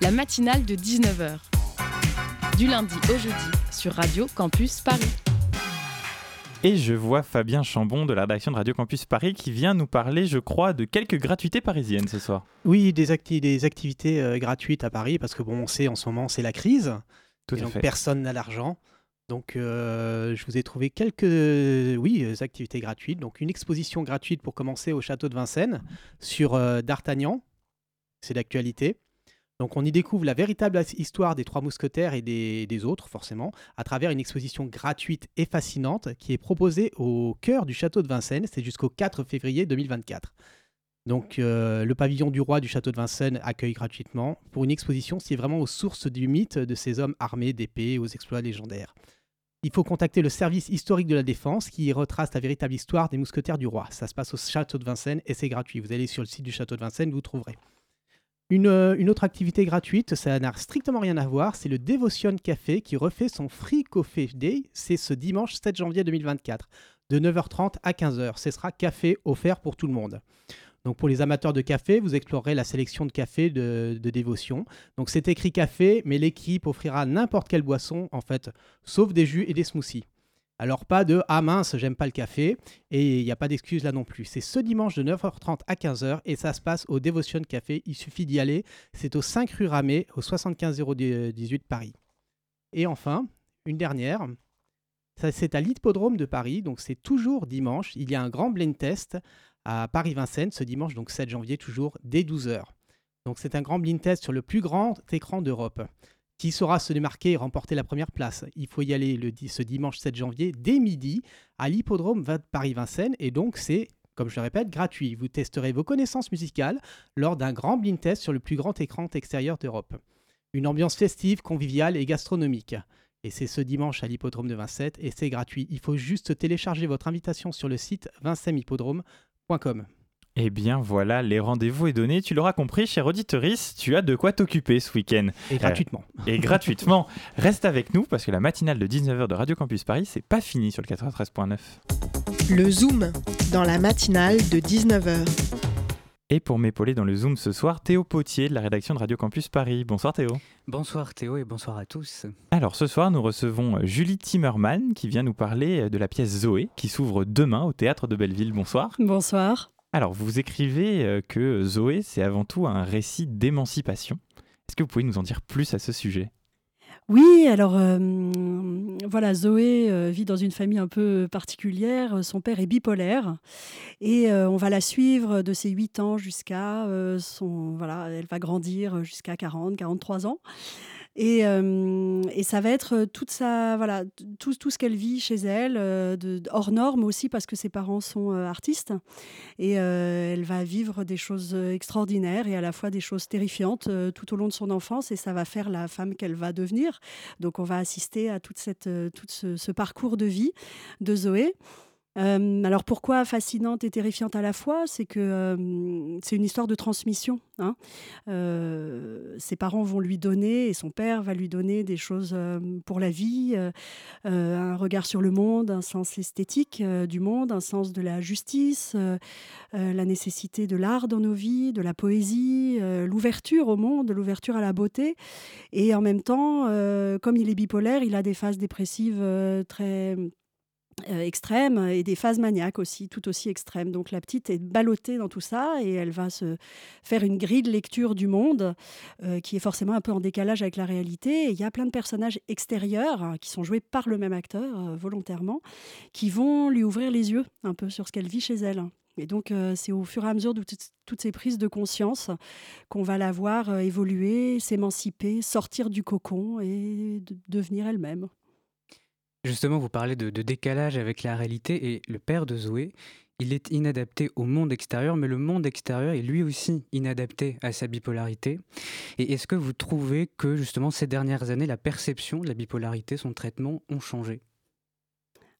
La matinale de 19h. Du lundi au jeudi sur Radio Campus Paris. Et je vois Fabien Chambon de la rédaction de Radio Campus Paris qui vient nous parler, je crois, de quelques gratuités parisiennes ce soir. Oui, des, des activités euh, gratuites à Paris parce que bon, on sait en ce moment c'est la crise. Tout et à donc fait. personne n'a l'argent. Donc euh, je vous ai trouvé quelques euh, oui, euh, activités gratuites. Donc une exposition gratuite pour commencer au château de Vincennes sur D'Artagnan. C'est d'actualité. Donc on y découvre la véritable histoire des trois mousquetaires et des, autres, forcément, à travers une exposition gratuite et fascinante qui est proposée au cœur du château de Vincennes. C'est jusqu'au 4 février 2024. Donc le pavillon du roi du château de Vincennes accueille gratuitement pour une exposition qui est vraiment aux sources du mythe de ces hommes armés d'épées aux exploits légendaires. Il faut contacter le service historique de la défense qui retrace la véritable histoire des mousquetaires du roi. Ça se passe au château de Vincennes et c'est gratuit. Vous allez sur le site du château de Vincennes, vous trouverez. Une, euh, une autre activité gratuite, ça n'a strictement rien à voir, c'est le Devotion Café qui refait son Free Coffee Day. C'est ce dimanche 7 janvier 2024, de 9h30 à 15h. Ce sera café offert pour tout le monde. Donc pour les amateurs de café, vous explorerez la sélection de café de, dévotion. Donc c'est écrit café, mais l'équipe offrira n'importe quelle boisson en fait, sauf des jus et des smoothies. Alors pas de ah mince, j'aime pas le café et il n'y a pas d'excuse là non plus. C'est ce dimanche de 9h30 à 15h et ça se passe au Devotion Café. Il suffit d'y aller. C'est au 5 rue Ramée, au 75 018 Paris. Et enfin, une dernière. C'est à l'hippodrome de Paris, donc c'est toujours dimanche. Il y a un grand blind test à Paris-Vincennes ce dimanche, donc 7 janvier, toujours dès 12h. Donc c'est un grand blind test sur le plus grand écran d'Europe. Qui saura se démarquer et remporter la première place? Il faut y aller le, ce dimanche 7 janvier dès midi à l'hippodrome Paris-Vincennes et donc c'est, comme je le répète, gratuit. Vous testerez vos connaissances musicales lors d'un grand blind test sur le plus grand écran extérieur d'Europe. Une ambiance festive, conviviale et gastronomique. Et c'est ce dimanche à l'hippodrome de Vincennes et c'est gratuit. Il faut juste télécharger votre invitation sur le site vincenneshippodrome.com. Eh bien voilà, les rendez-vous est donné. Tu l'auras compris, cher auditorice, tu as de quoi t'occuper ce week-end. Et gratuitement. [laughs] Et gratuitement. Reste avec nous parce que la matinale de 19h de Radio Campus Paris, c'est pas fini sur le 93.9. Le Zoom, dans la matinale de 19h. Et pour m'épauler dans le Zoom ce soir, Théo Potier de la rédaction de Radio Campus Paris. Bonsoir Théo. Bonsoir Théo et bonsoir à tous. Alors ce soir, nous recevons Julie Timmerman qui vient nous parler de la pièce Zoé qui s'ouvre demain au théâtre de Belleville. Bonsoir. Bonsoir. Alors vous écrivez euh, que Zoé, c'est avant tout un récit d'émancipation. Est-ce que vous pouvez nous en dire plus à ce sujet? Oui, alors euh, voilà, Zoé euh, vit dans une famille un peu particulière. Son père est bipolaire et euh, on va la suivre de ses 8 ans jusqu'à euh, son. Elle va grandir jusqu'à 40, 43 ans. Et, euh, et ça va être toute sa, voilà, tout, tout ce qu'elle vit chez elle, euh, de, hors norme aussi parce que ses parents sont euh, artistes. Et euh, elle va vivre des choses extraordinaires et à la fois des choses terrifiantes euh, tout au long de son enfance et ça va faire la femme qu'elle va devenir. Donc on va assister à toute cette, euh, tout ce, ce parcours de vie de Zoé. Euh, alors pourquoi fascinante et terrifiante à la fois? C'est que euh, c'est une histoire de transmission. hein. Euh, ses parents vont lui donner, et son père va lui donner des choses pour la vie, un regard sur le monde, un sens esthétique du monde, un sens de la justice, la nécessité de l'art dans nos vies, de la poésie, l'ouverture au monde, l'ouverture à la beauté. Et en même temps, comme il est bipolaire, il a des phases dépressives très euh, extrêmes et des phases maniaques aussi, tout aussi extrêmes. Donc la petite est ballottée dans tout ça et elle va se faire une grille de lecture du monde euh, qui est forcément un peu en décalage avec la réalité. Et il y a plein de personnages extérieurs hein, qui sont joués par le même acteur euh, volontairement, qui vont lui ouvrir les yeux un peu sur ce qu'elle vit chez elle. Et donc, c'est au fur et à mesure de toutes- ces prises de conscience qu'on va la voir évoluer, s'émanciper, sortir du cocon et de- devenir elle-même. Justement, vous parlez de, décalage avec la réalité et le père de Zoé, il est inadapté au monde extérieur, mais le monde extérieur est lui aussi inadapté à sa bipolarité. Et est-ce que vous trouvez que justement ces dernières années, la perception de la bipolarité, son traitement ont changé?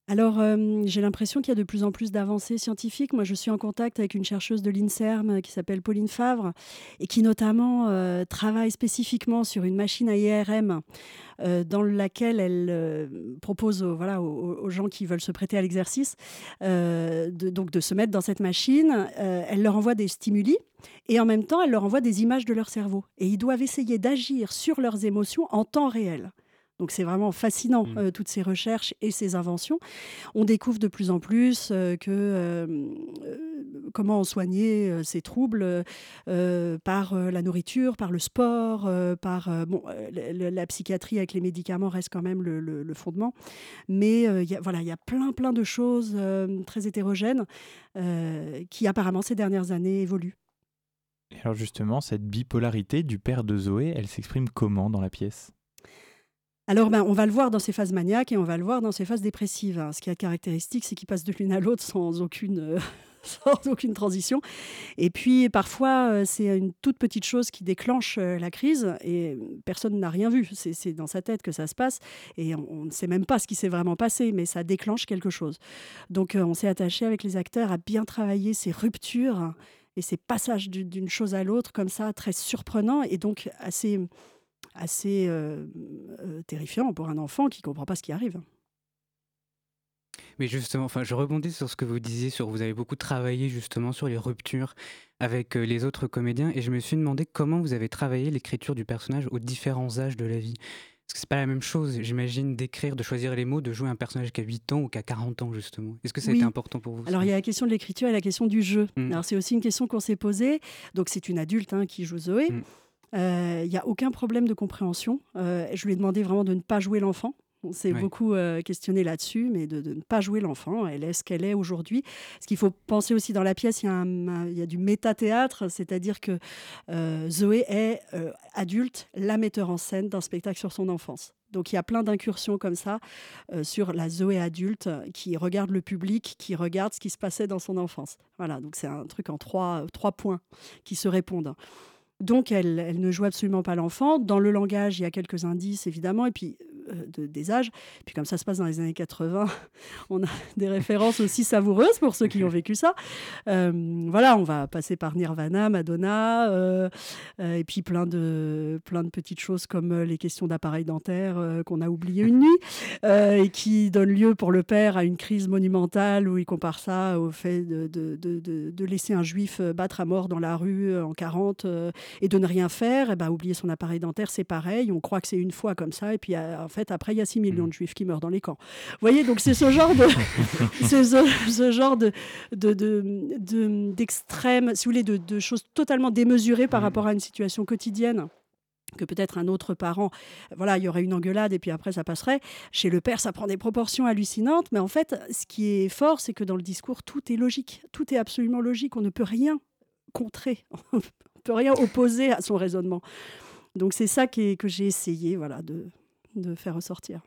Alors, euh, j'ai l'impression qu'il y a de plus en plus d'avancées scientifiques. Moi, je suis en contact avec une chercheuse de l'INSERM euh, qui s'appelle Pauline Favre et qui notamment euh, travaille spécifiquement sur une machine à IRM dans laquelle elle propose aux, voilà, aux, gens qui veulent se prêter à l'exercice donc de se mettre dans cette machine. elle leur envoie des stimuli et en même temps, elle leur envoie des images de leur cerveau. Et ils doivent essayer d'agir sur leurs émotions en temps réel. Donc c'est vraiment fascinant, mmh. euh, toutes ces recherches et ces inventions. On découvre de plus en plus euh, que euh, comment soigner ces troubles par la nourriture, par le sport, par bon, la, psychiatrie avec les médicaments reste quand même le, fondement. Mais y a, voilà, il y a plein plein de choses très hétérogènes qui apparemment ces dernières années évoluent. alors justement, cette bipolarité du père de Zoé, elle s'exprime comment dans la pièce? Alors, ben, on va le voir dans ses phases maniaques et on va le voir dans ses phases dépressives. Hein. Ce qui est caractéristique, c'est qu'il passe de l'une à l'autre sans aucune, euh, [laughs] sans aucune transition. Et puis, parfois, euh, c'est une toute petite chose qui déclenche euh, la crise et personne n'a rien vu. C'est dans sa tête que ça se passe et on, ne sait même pas ce qui s'est vraiment passé, mais ça déclenche quelque chose. Donc, on s'est attaché avec les acteurs à bien travailler ces ruptures et ces passages d'une chose à l'autre comme ça, très surprenants et donc assez assez euh, euh, terrifiant pour un enfant qui ne comprend pas ce qui arrive. Mais justement, enfin, je rebondis sur ce que vous disiez, sur vous avez beaucoup travaillé justement sur les ruptures avec euh, les autres comédiens, et je me suis demandé comment vous avez travaillé l'écriture du personnage aux différents âges de la vie. Parce que c'est pas la même chose, j'imagine, d'écrire, de choisir les mots, de jouer un personnage qui a 8 ans ou qui a 40 ans, justement. Est-ce que ça a été important pour vous Alors, il y a la question de l'écriture et la question du jeu. Mmh. Alors, c'est aussi une question qu'on s'est posée. Donc, c'est une adulte hein, qui joue Zoé. Mmh. Il euh, n'y a aucun problème de compréhension. Euh, je lui ai demandé vraiment de ne pas jouer l'enfant. On s'est beaucoup euh, questionné là-dessus, mais de, ne pas jouer l'enfant. Elle est ce qu'elle est aujourd'hui. Ce qu'il faut penser aussi dans la pièce, il y, a du métathéâtre, c'est-à-dire que Zoé est adulte, la metteur en scène d'un spectacle sur son enfance. Donc il y a plein d'incursions comme ça sur la Zoé adulte qui regarde le public, qui regarde ce qui se passait dans son enfance. Voilà, donc c'est un truc en trois, trois points qui se répondent. Donc, elle, ne joue absolument pas l'enfant. Dans le langage, il y a quelques indices, évidemment, et puis euh, des âges. Puis comme ça se passe dans les années 80, [laughs] on a des références aussi savoureuses pour ceux qui ont vécu ça. Euh, voilà, on va passer par Nirvana, Madonna, euh, et puis plein de, plein de petites choses comme les questions d'appareil dentaire qu'on a oublié une nuit, et qui donnent lieu pour le père à une crise monumentale où il compare ça au fait de, de, de, de laisser un juif battre à mort dans la rue en 40 et de ne rien faire, et eh ben, oublier son appareil dentaire, c'est pareil. On croit que c'est une fois comme ça, et puis fait, après, il y a 6 millions de juifs qui meurent dans les camps. Vous voyez, donc c'est ce genre de, [laughs] ce, genre de, d'extrême, de, si vous voulez, de, choses totalement démesurées par mmh. rapport à une situation quotidienne que peut-être un autre parent, voilà, il y aurait une engueulade et puis après ça passerait. Chez le père, ça prend des proportions hallucinantes, mais en fait, ce qui est fort, c'est que dans le discours, tout est logique, tout est absolument logique, on ne peut rien contrer, [laughs] peut rien opposer à son raisonnement. Donc c'est ça que j'ai essayé voilà, de, de faire ressortir.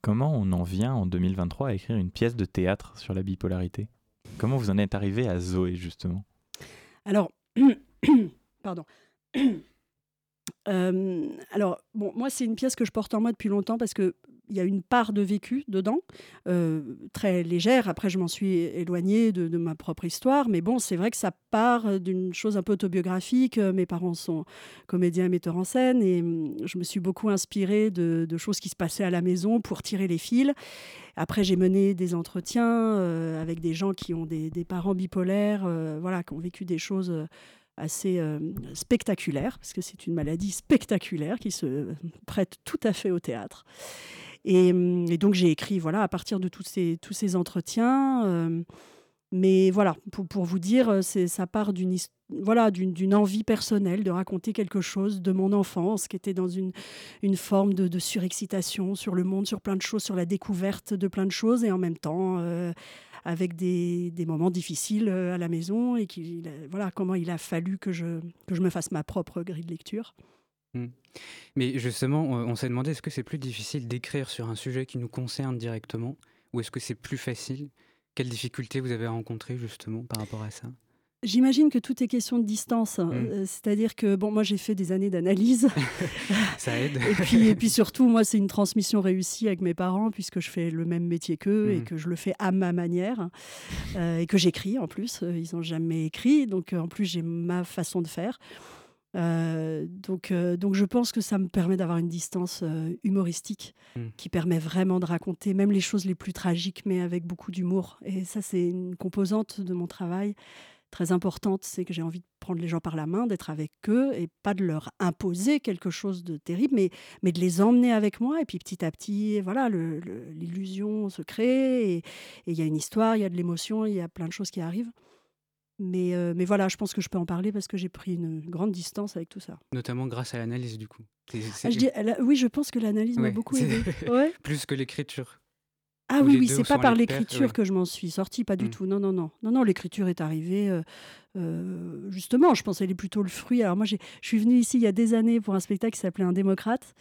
Comment on en vient en 2023 à écrire une pièce de théâtre sur la bipolarité? Comment vous en êtes arrivé à Zoé justement? Alors, [coughs] pardon. [coughs] Euh, alors, bon, moi, c'est une pièce que je porte en moi depuis longtemps parce que il y a une part de vécu dedans, euh, très légère. Après, je m'en suis éloignée de, ma propre histoire, mais bon, c'est vrai que ça part d'une chose un peu autobiographique. Mes parents sont comédiens et metteurs en scène, et hum, je me suis beaucoup inspirée de, choses qui se passaient à la maison pour tirer les fils. Après, j'ai mené des entretiens euh, avec des gens qui ont des, parents bipolaires, euh, voilà, qui ont vécu des choses assez spectaculaires, parce que c'est une maladie spectaculaire qui se prête tout à fait au théâtre. Hum, et, donc j'ai écrit voilà à partir de tous ces, tous ces entretiens. Euh, mais voilà, pour, vous dire, euh, ça part d'une voilà d'une envie personnelle de raconter quelque chose de mon enfance qui était dans une, une forme de, de, surexcitation sur le monde, sur plein de choses, sur la découverte de plein de choses et en même temps euh, avec des, des, moments difficiles à la maison et qui voilà comment il a fallu que je, que je me fasse ma propre grille de lecture. Mmh. Mais justement, on, s'est demandé est-ce que c'est plus difficile d'écrire sur un sujet qui nous concerne directement ou est-ce que c'est plus facile? Quelles difficultés vous avez rencontrées justement par rapport à ça? J'imagine que tout est question de distance. Mmh. Euh, C'est-à-dire que, bon, moi j'ai fait des années d'analyse. [laughs] Ça aide. et, puis, et puis surtout, moi c'est une transmission réussie avec mes parents, puisque je fais le même métier qu'eux et Mhm. que je le fais à ma manière. euh, et que j'écris en plus. Euh, Ils n'ont jamais écrit, donc en plus j'ai ma façon de faire. Euh, donc, euh, donc je pense que ça me permet d'avoir une distance euh, humoristique Mm. qui permet vraiment de raconter même les choses les plus tragiques, mais avec beaucoup d'humour. Et ça, c'est une composante de mon travail très importante, c'est que j'ai envie de prendre les gens par la main, d'être avec eux et pas de leur imposer quelque chose de terrible, mais, mais de les emmener avec moi. Et puis petit à petit, voilà, l'illusion se crée et il y a une histoire, il y a de l'émotion, il y a plein de choses qui arrivent. Mais, euh, mais voilà, je pense que je peux en parler parce que j'ai pris une grande distance avec tout ça. Notamment grâce à l'analyse du coup. Ah, je dis- oui, je pense que l'analyse m'a beaucoup aidé. [laughs] Ouais. Plus que l'écriture. Ah Ou oui, oui, c'est pas par l'écriture que je m'en suis sortie, pas du Mm. tout. Non, non, non. Non, non, l'écriture est arrivée. euh, euh, justement, je pense qu'elle est plutôt le fruit. Alors moi, je suis venue ici il y a des années pour un spectacle qui s'appelait Un démocrate.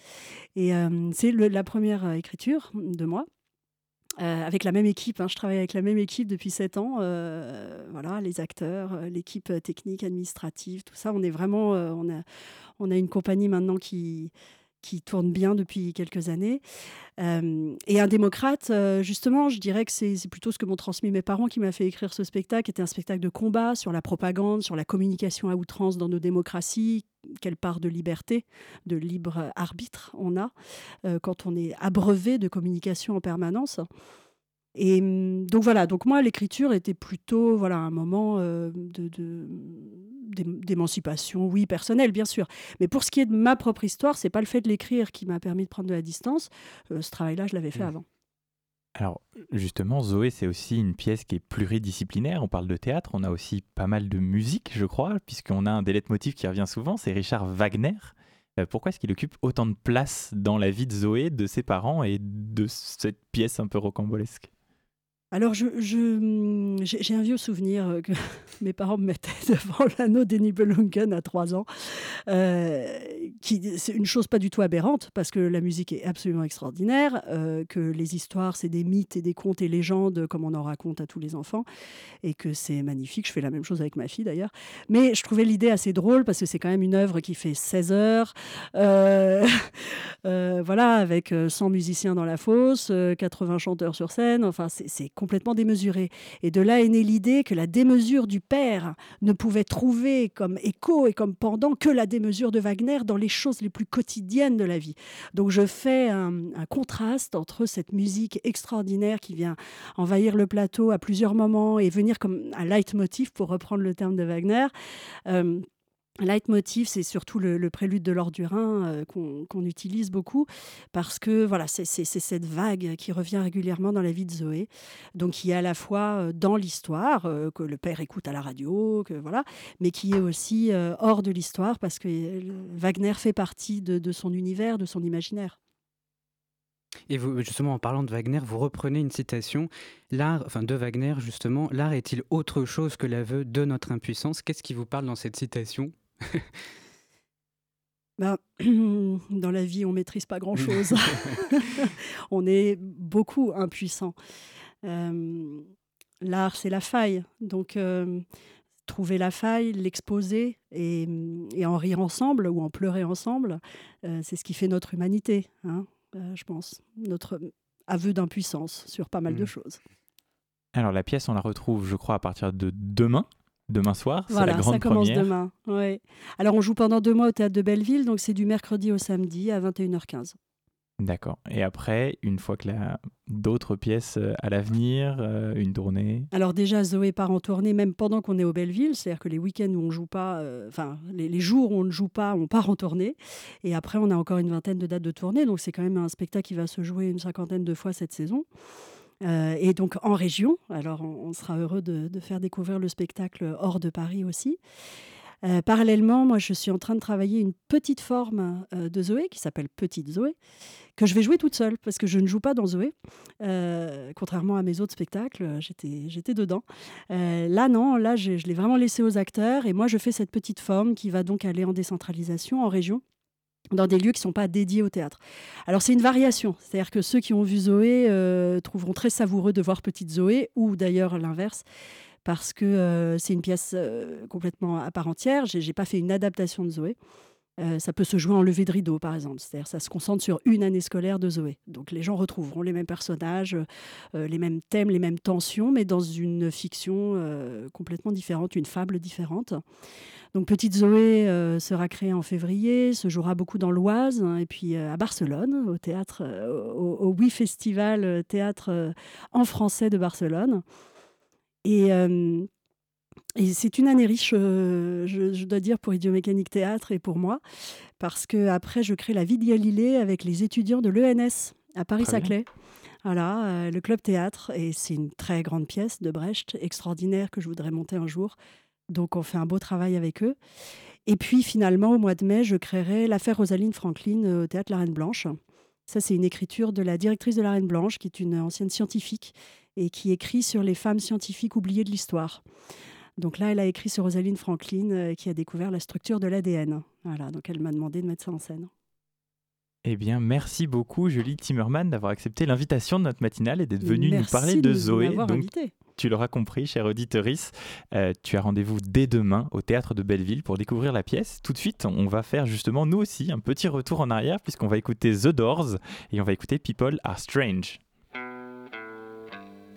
Et c'est la première écriture de moi. Euh, avec la même équipe, hein. je travaille avec la même équipe depuis sept ans. euh, voilà, les acteurs, euh, l'équipe technique, administrative, tout ça. On est vraiment, on a, on a une compagnie maintenant qui qui tourne bien depuis quelques années. Et un démocrate, euh, justement, je dirais que c'est c'est plutôt ce que m'ont transmis mes parents qui m'a fait écrire ce spectacle, qui était un spectacle de combat sur la propagande, sur la communication à outrance dans nos démocraties, quelle part de liberté, de libre arbitre on a euh, quand on est abreuvé de communication en permanence. Et hum, donc voilà, donc moi l'écriture était plutôt voilà un moment euh, de, de- d'ém- d'émancipation, oui personnelle bien sûr. Mais pour ce qui est de ma propre histoire, c'est pas le fait de l'écrire qui m'a permis de prendre de la distance. Euh, ce travail-là, je l'avais fait Mm. avant. Alors, justement, Zoé, c'est aussi une pièce qui est pluridisciplinaire. On parle de théâtre, on a aussi pas mal de musique, je crois, puisqu'on a un des leitmotifs qui revient souvent, c'est Richard Wagner. Euh, pourquoi est-ce qu'il occupe autant de place dans la vie de Zoé, de ses parents et de cette pièce un peu rocambolesque? Alors, je, je, j'ai j'ai un vieux souvenir euh, que [laughs] mes parents me mettaient [laughs] devant l'anneau des Nibelungen à trois ans. Euh, c'est une chose pas du tout aberrante, parce que la musique est absolument extraordinaire, euh, que les histoires, c'est des mythes et des contes et légendes, comme on en raconte à tous les enfants, et que c'est magnifique. Je fais la même chose avec ma fille, d'ailleurs. Mais je trouvais l'idée assez drôle, parce que c'est quand même une œuvre qui fait 16 heures, [laughs] euh, voilà, avec euh, 100 musiciens dans la fosse, euh, 80 chanteurs sur scène, enfin, c'est complètement démesuré. Et de là est née l'idée que la démesure du père ne pouvait trouver comme écho et comme pendant que la démesure de Wagner dans les choses les plus quotidiennes de la vie. Donc je fais un, un contraste entre cette musique extraordinaire qui vient envahir le plateau à plusieurs moments et venir comme un leitmotiv, pour reprendre le terme de Wagner. Euh, Leitmotiv, c'est surtout le, prélude de l'or du Rhin euh, qu'on utilise beaucoup parce que voilà, c'est cette vague qui revient régulièrement dans la vie de Zoé, donc qui est à la fois euh, dans l'histoire euh, que le père écoute à la radio, que voilà, mais qui est aussi hors de l'histoire parce que Wagner fait partie de, de son univers, de son imaginaire. Et vous, justement, en parlant de Wagner, vous reprenez une citation. L'art, enfin de Wagner, justement, l'art est-il autre chose que l'aveu de notre impuissance? Qu'est-ce qui vous parle dans cette citation? [laughs] Ben, [clears throat] dans la vie, on maîtrise pas grand-chose. [laughs] [laughs] on est beaucoup impuissant. Euh, L'art, c'est la faille. Donc, euh, trouver la faille, l'exposer et, et en rire ensemble ou en pleurer ensemble, euh, c'est ce qui fait notre humanité, hein, je pense. Notre aveu d'impuissance sur pas mal de Mm. choses. Alors, la pièce, on la retrouve, je crois, à partir de demain, demain soir. C'est Voilà, la grande ça commence première. demain. Ouais. Alors, on joue pendant deux mois au théâtre de Belleville, donc c'est du mercredi au samedi à 21h15. D'accord. Et après, une fois que la... d'autres pièces euh, à l'avenir, euh, une tournée? Alors déjà, Zoé part en tournée même pendant qu'on est au Belleville, c'est-à-dire que les week-ends où on joue pas, euh, enfin les, les jours où on ne joue pas, on part en tournée. Et après, on a encore une vingtaine de dates de tournée, donc c'est quand même un spectacle qui va se jouer une cinquantaine de fois cette saison. Euh, et donc en région, alors on, sera heureux de, faire découvrir le spectacle hors de Paris aussi. Euh, parallèlement, moi, je suis en train de travailler une petite forme euh, de Zoé qui s'appelle Petite Zoé, que je vais jouer toute seule parce que je ne joue pas dans Zoé. Contrairement à mes autres spectacles, j'étais, dedans. Là, non, là, je, je l'ai vraiment laissé aux acteurs et moi, je fais cette petite forme qui va donc aller en décentralisation, en région. Dans des lieux qui ne sont pas dédiés au théâtre. Alors c'est une variation, c'est-à-dire que ceux qui ont vu Zoé euh, trouveront très savoureux de voir Petite Zoé, ou d'ailleurs l'inverse, parce que euh, c'est une pièce euh, complètement à part entière. J'ai n'ai pas fait une adaptation de Zoé. Ça peut se jouer en levée de rideau, par exemple. C'est-à-dire ça se concentre sur une année scolaire de Zoé. Donc les gens retrouveront les mêmes personnages, les mêmes thèmes, les mêmes tensions, mais dans une fiction complètement différente, une fable différente. Donc Petite Zoé euh, sera créée en février, se jouera beaucoup dans l'Oise hein, et puis euh, à Barcelone, au théâtre, euh, au, Oui Festival Théâtre en français de Barcelone. Et, c'est une année riche, je, dois dire, pour Idiomécanique Théâtre et pour moi, parce que après je crée la vie de Galilée avec les étudiants de l'ENS à Paris-Saclay. Voilà, le club théâtre, et c'est une très grande pièce de Brecht, extraordinaire, que je voudrais monter un jour. Donc on fait un beau travail avec eux. Et puis finalement, au mois de mai, je créerai l'affaire Rosaline Franklin euh, au théâtre La Reine Blanche. Ça, c'est une écriture de la directrice de La Reine Blanche, qui est une ancienne scientifique et qui écrit sur les femmes scientifiques oubliées de l'histoire. Donc là, elle a écrit sur Rosaline Franklin, euh, qui a découvert la structure de l'ADN. Voilà, donc elle m'a demandé de mettre ça en scène. Eh bien, merci beaucoup, Julie Timmerman, d'avoir accepté l'invitation de notre matinale et d'être venue nous parler de, Zoé. Donc, tu l'auras compris, chère auditeurice, euh, tu as rendez-vous dès demain au théâtre de Belleville pour découvrir la pièce. Tout de suite, on va faire justement nous aussi un petit retour en arrière puisqu'on va écouter The Doors et on va écouter People Are Strange.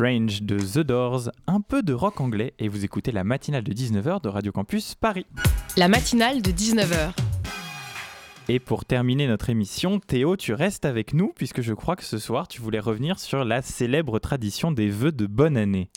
Strange de The Doors, un peu de rock anglais et vous écoutez la matinale de 19h de Radio Campus Paris. La matinale de 19h. Et pour terminer notre émission, Théo, tu restes avec nous puisque je crois que ce soir tu voulais revenir sur la célèbre tradition des vœux de bonne année.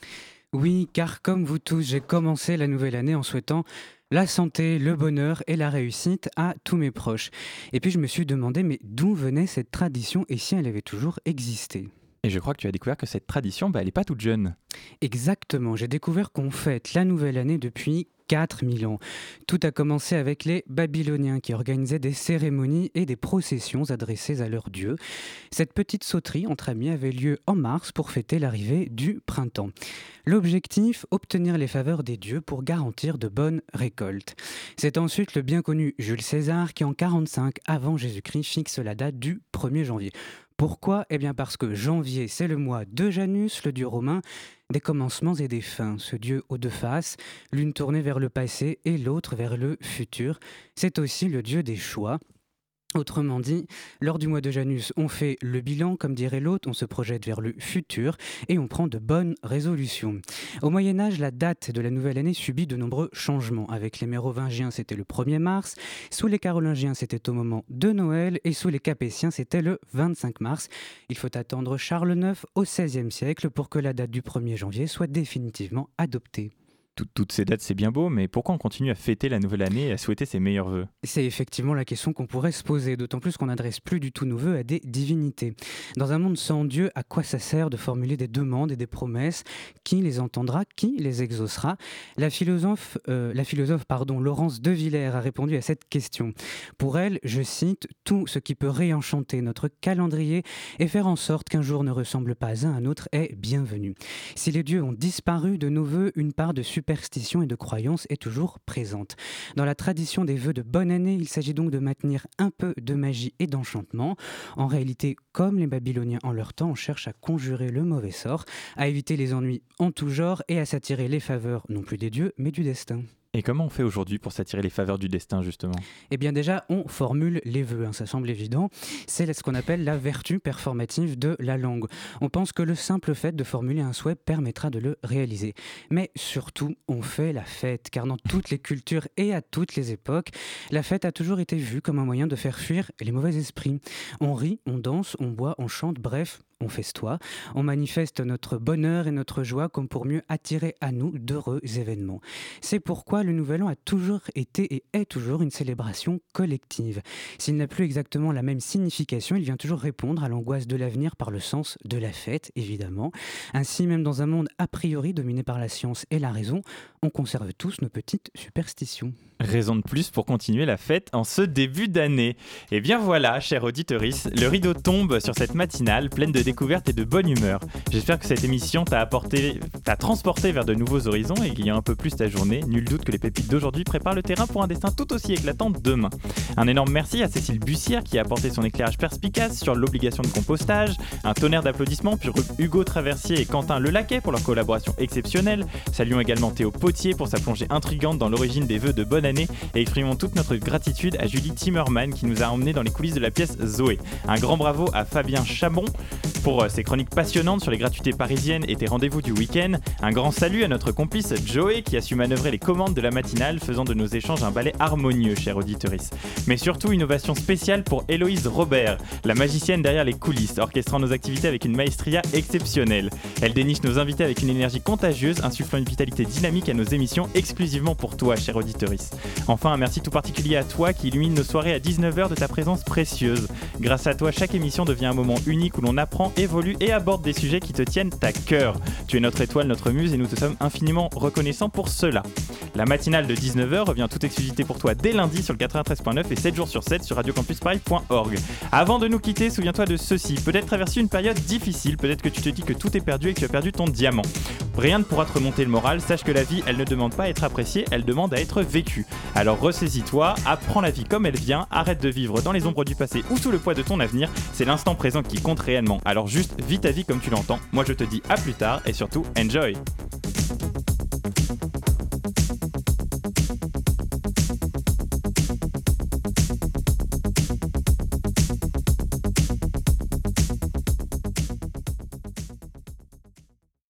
Oui, car comme vous tous, j'ai commencé la nouvelle année en souhaitant la santé, le bonheur et la réussite à tous mes proches. Et puis je me suis demandé, mais d'où venait cette tradition et si elle avait toujours existé? Et je crois que tu as découvert que cette tradition, bah, elle n'est pas toute jeune. Exactement, j'ai découvert qu'on fête la nouvelle année depuis 4000 ans. Tout a commencé avec les Babyloniens qui organisaient des cérémonies et des processions adressées à leurs dieux. Cette petite sauterie entre amis avait lieu en mars pour fêter l'arrivée du printemps. L'objectif, obtenir les faveurs des dieux pour garantir de bonnes récoltes. C'est ensuite le bien connu Jules César qui en 45 avant Jésus-Christ fixe la date du 1er janvier. Pourquoi? Eh bien parce que janvier, c'est le mois de Janus, le dieu romain, des commencements et des fins. Ce dieu aux deux faces, l'une tournée vers le passé et l'autre vers le futur. C'est aussi le dieu des choix. Autrement dit, lors du mois de Janus, on fait le bilan, comme dirait l'autre, on se projette vers le futur et on prend de bonnes résolutions. Au Moyen Âge, la date de la nouvelle année subit de nombreux changements. Avec les Mérovingiens, c'était le 1er mars, sous les Carolingiens, c'était au moment de Noël, et sous les Capétiens, c'était le 25 mars. Il faut attendre Charles IX au XVIe siècle pour que la date du 1er janvier soit définitivement adoptée toutes ces dates, c'est bien beau, mais pourquoi on continue à fêter la nouvelle année et à souhaiter ses meilleurs voeux? C'est effectivement la question qu'on pourrait se poser, d'autant plus qu'on n'adresse plus du tout nos voeux à des divinités. Dans un monde sans Dieu, à quoi ça sert de formuler des demandes et des promesses? Qui les entendra? Qui les exaucera? La philosophe, euh, la philosophe pardon, Laurence de Villers a répondu à cette question. Pour elle, je cite, Tout ce qui peut réenchanter notre calendrier et faire en sorte qu'un jour ne ressemble pas à un autre est bienvenu. Si les dieux ont disparu de nos voeux, une part de superstition et de croyance est toujours présente. Dans la tradition des vœux de bonne année, il s'agit donc de maintenir un peu de magie et d'enchantement. En réalité, comme les Babyloniens en leur temps, on cherche à conjurer le mauvais sort, à éviter les ennuis en tout genre et à s'attirer les faveurs non plus des dieux, mais du destin. Et comment on fait aujourd'hui pour s'attirer les faveurs du destin, justement? Eh bien déjà, on formule les vœux, hein, ça semble évident. C'est ce qu'on appelle la vertu performative de la langue. On pense que le simple fait de formuler un souhait permettra de le réaliser. Mais surtout, on fait la fête, car dans toutes les cultures et à toutes les époques, la fête a toujours été vue comme un moyen de faire fuir les mauvais esprits. On rit, on danse, on boit, on chante, bref, on festoie, on manifeste notre bonheur et notre joie comme pour mieux attirer à nous d'heureux événements. C'est pourquoi le Nouvel An a toujours été et est toujours une célébration collective. S'il n'a plus exactement la même signification, il vient toujours répondre à l'angoisse de l'avenir par le sens de la fête, évidemment. Ainsi, même dans un monde a priori dominé par la science et la raison, on conserve tous nos petites superstitions. Raison de plus pour continuer la fête en ce début d'année. Et bien voilà, chère auditeurice, le rideau tombe sur cette matinale pleine de découvertes et de bonne humeur. J'espère que cette émission t'a apporté, t'a transporté vers de nouveaux horizons et qu'il y a un peu plus ta journée. Nul doute que les pépites d'aujourd'hui préparent le terrain pour un destin tout aussi éclatant demain. Un énorme merci à Cécile Bussière qui a apporté son éclairage perspicace sur l'obligation de compostage. Un tonnerre d'applaudissements pour Hugo Traversier et Quentin Lelaquet pour leur collaboration exceptionnelle. Saluons également Théo Potier pour sa plongée intrigante dans l'origine des vœux de bonne année et exprimons toute notre gratitude à Julie Timmerman qui nous a emmenés dans les coulisses de la pièce Zoé. Un grand bravo à Fabien Chabon pour euh, ses chroniques passionnantes sur les gratuités parisiennes et tes rendez-vous du week-end. Un grand salut à notre complice Joey qui a su manœuvrer les commandes de la matinale faisant de nos échanges un ballet harmonieux, cher auditeurice. Mais surtout, innovation spéciale pour Héloïse Robert, la magicienne derrière les coulisses, orchestrant nos activités avec une maestria exceptionnelle. Elle déniche nos invités avec une énergie contagieuse, insufflant une vitalité dynamique à nos émissions exclusivement pour toi, cher auditeurice. Enfin, un merci tout particulier à toi qui illumine nos soirées à 19h de ta présence précieuse. Grâce à toi, chaque émission devient un moment unique où l'on apprend, évolue et aborde des sujets qui te tiennent à cœur. Tu es notre étoile, notre muse et nous te sommes infiniment reconnaissants pour cela. La matinale de 19h revient toute exclusivité pour toi dès lundi sur le 93.9 et 7 jours sur 7 sur radiocampusparis.org. Avant de nous quitter, souviens-toi de ceci. Peut-être traverser une période difficile, peut-être que tu te dis que tout est perdu et que tu as perdu ton diamant. Rien ne pourra te remonter le moral, sache que la vie, elle ne demande pas à être appréciée, elle demande à être vécue. Alors ressaisis-toi, apprends la vie comme elle vient, arrête de vivre dans les ombres du passé ou sous le poids de ton avenir, c'est l'instant présent qui compte réellement. Alors juste, vis ta vie comme tu l'entends. Moi je te dis à plus tard et surtout, enjoy!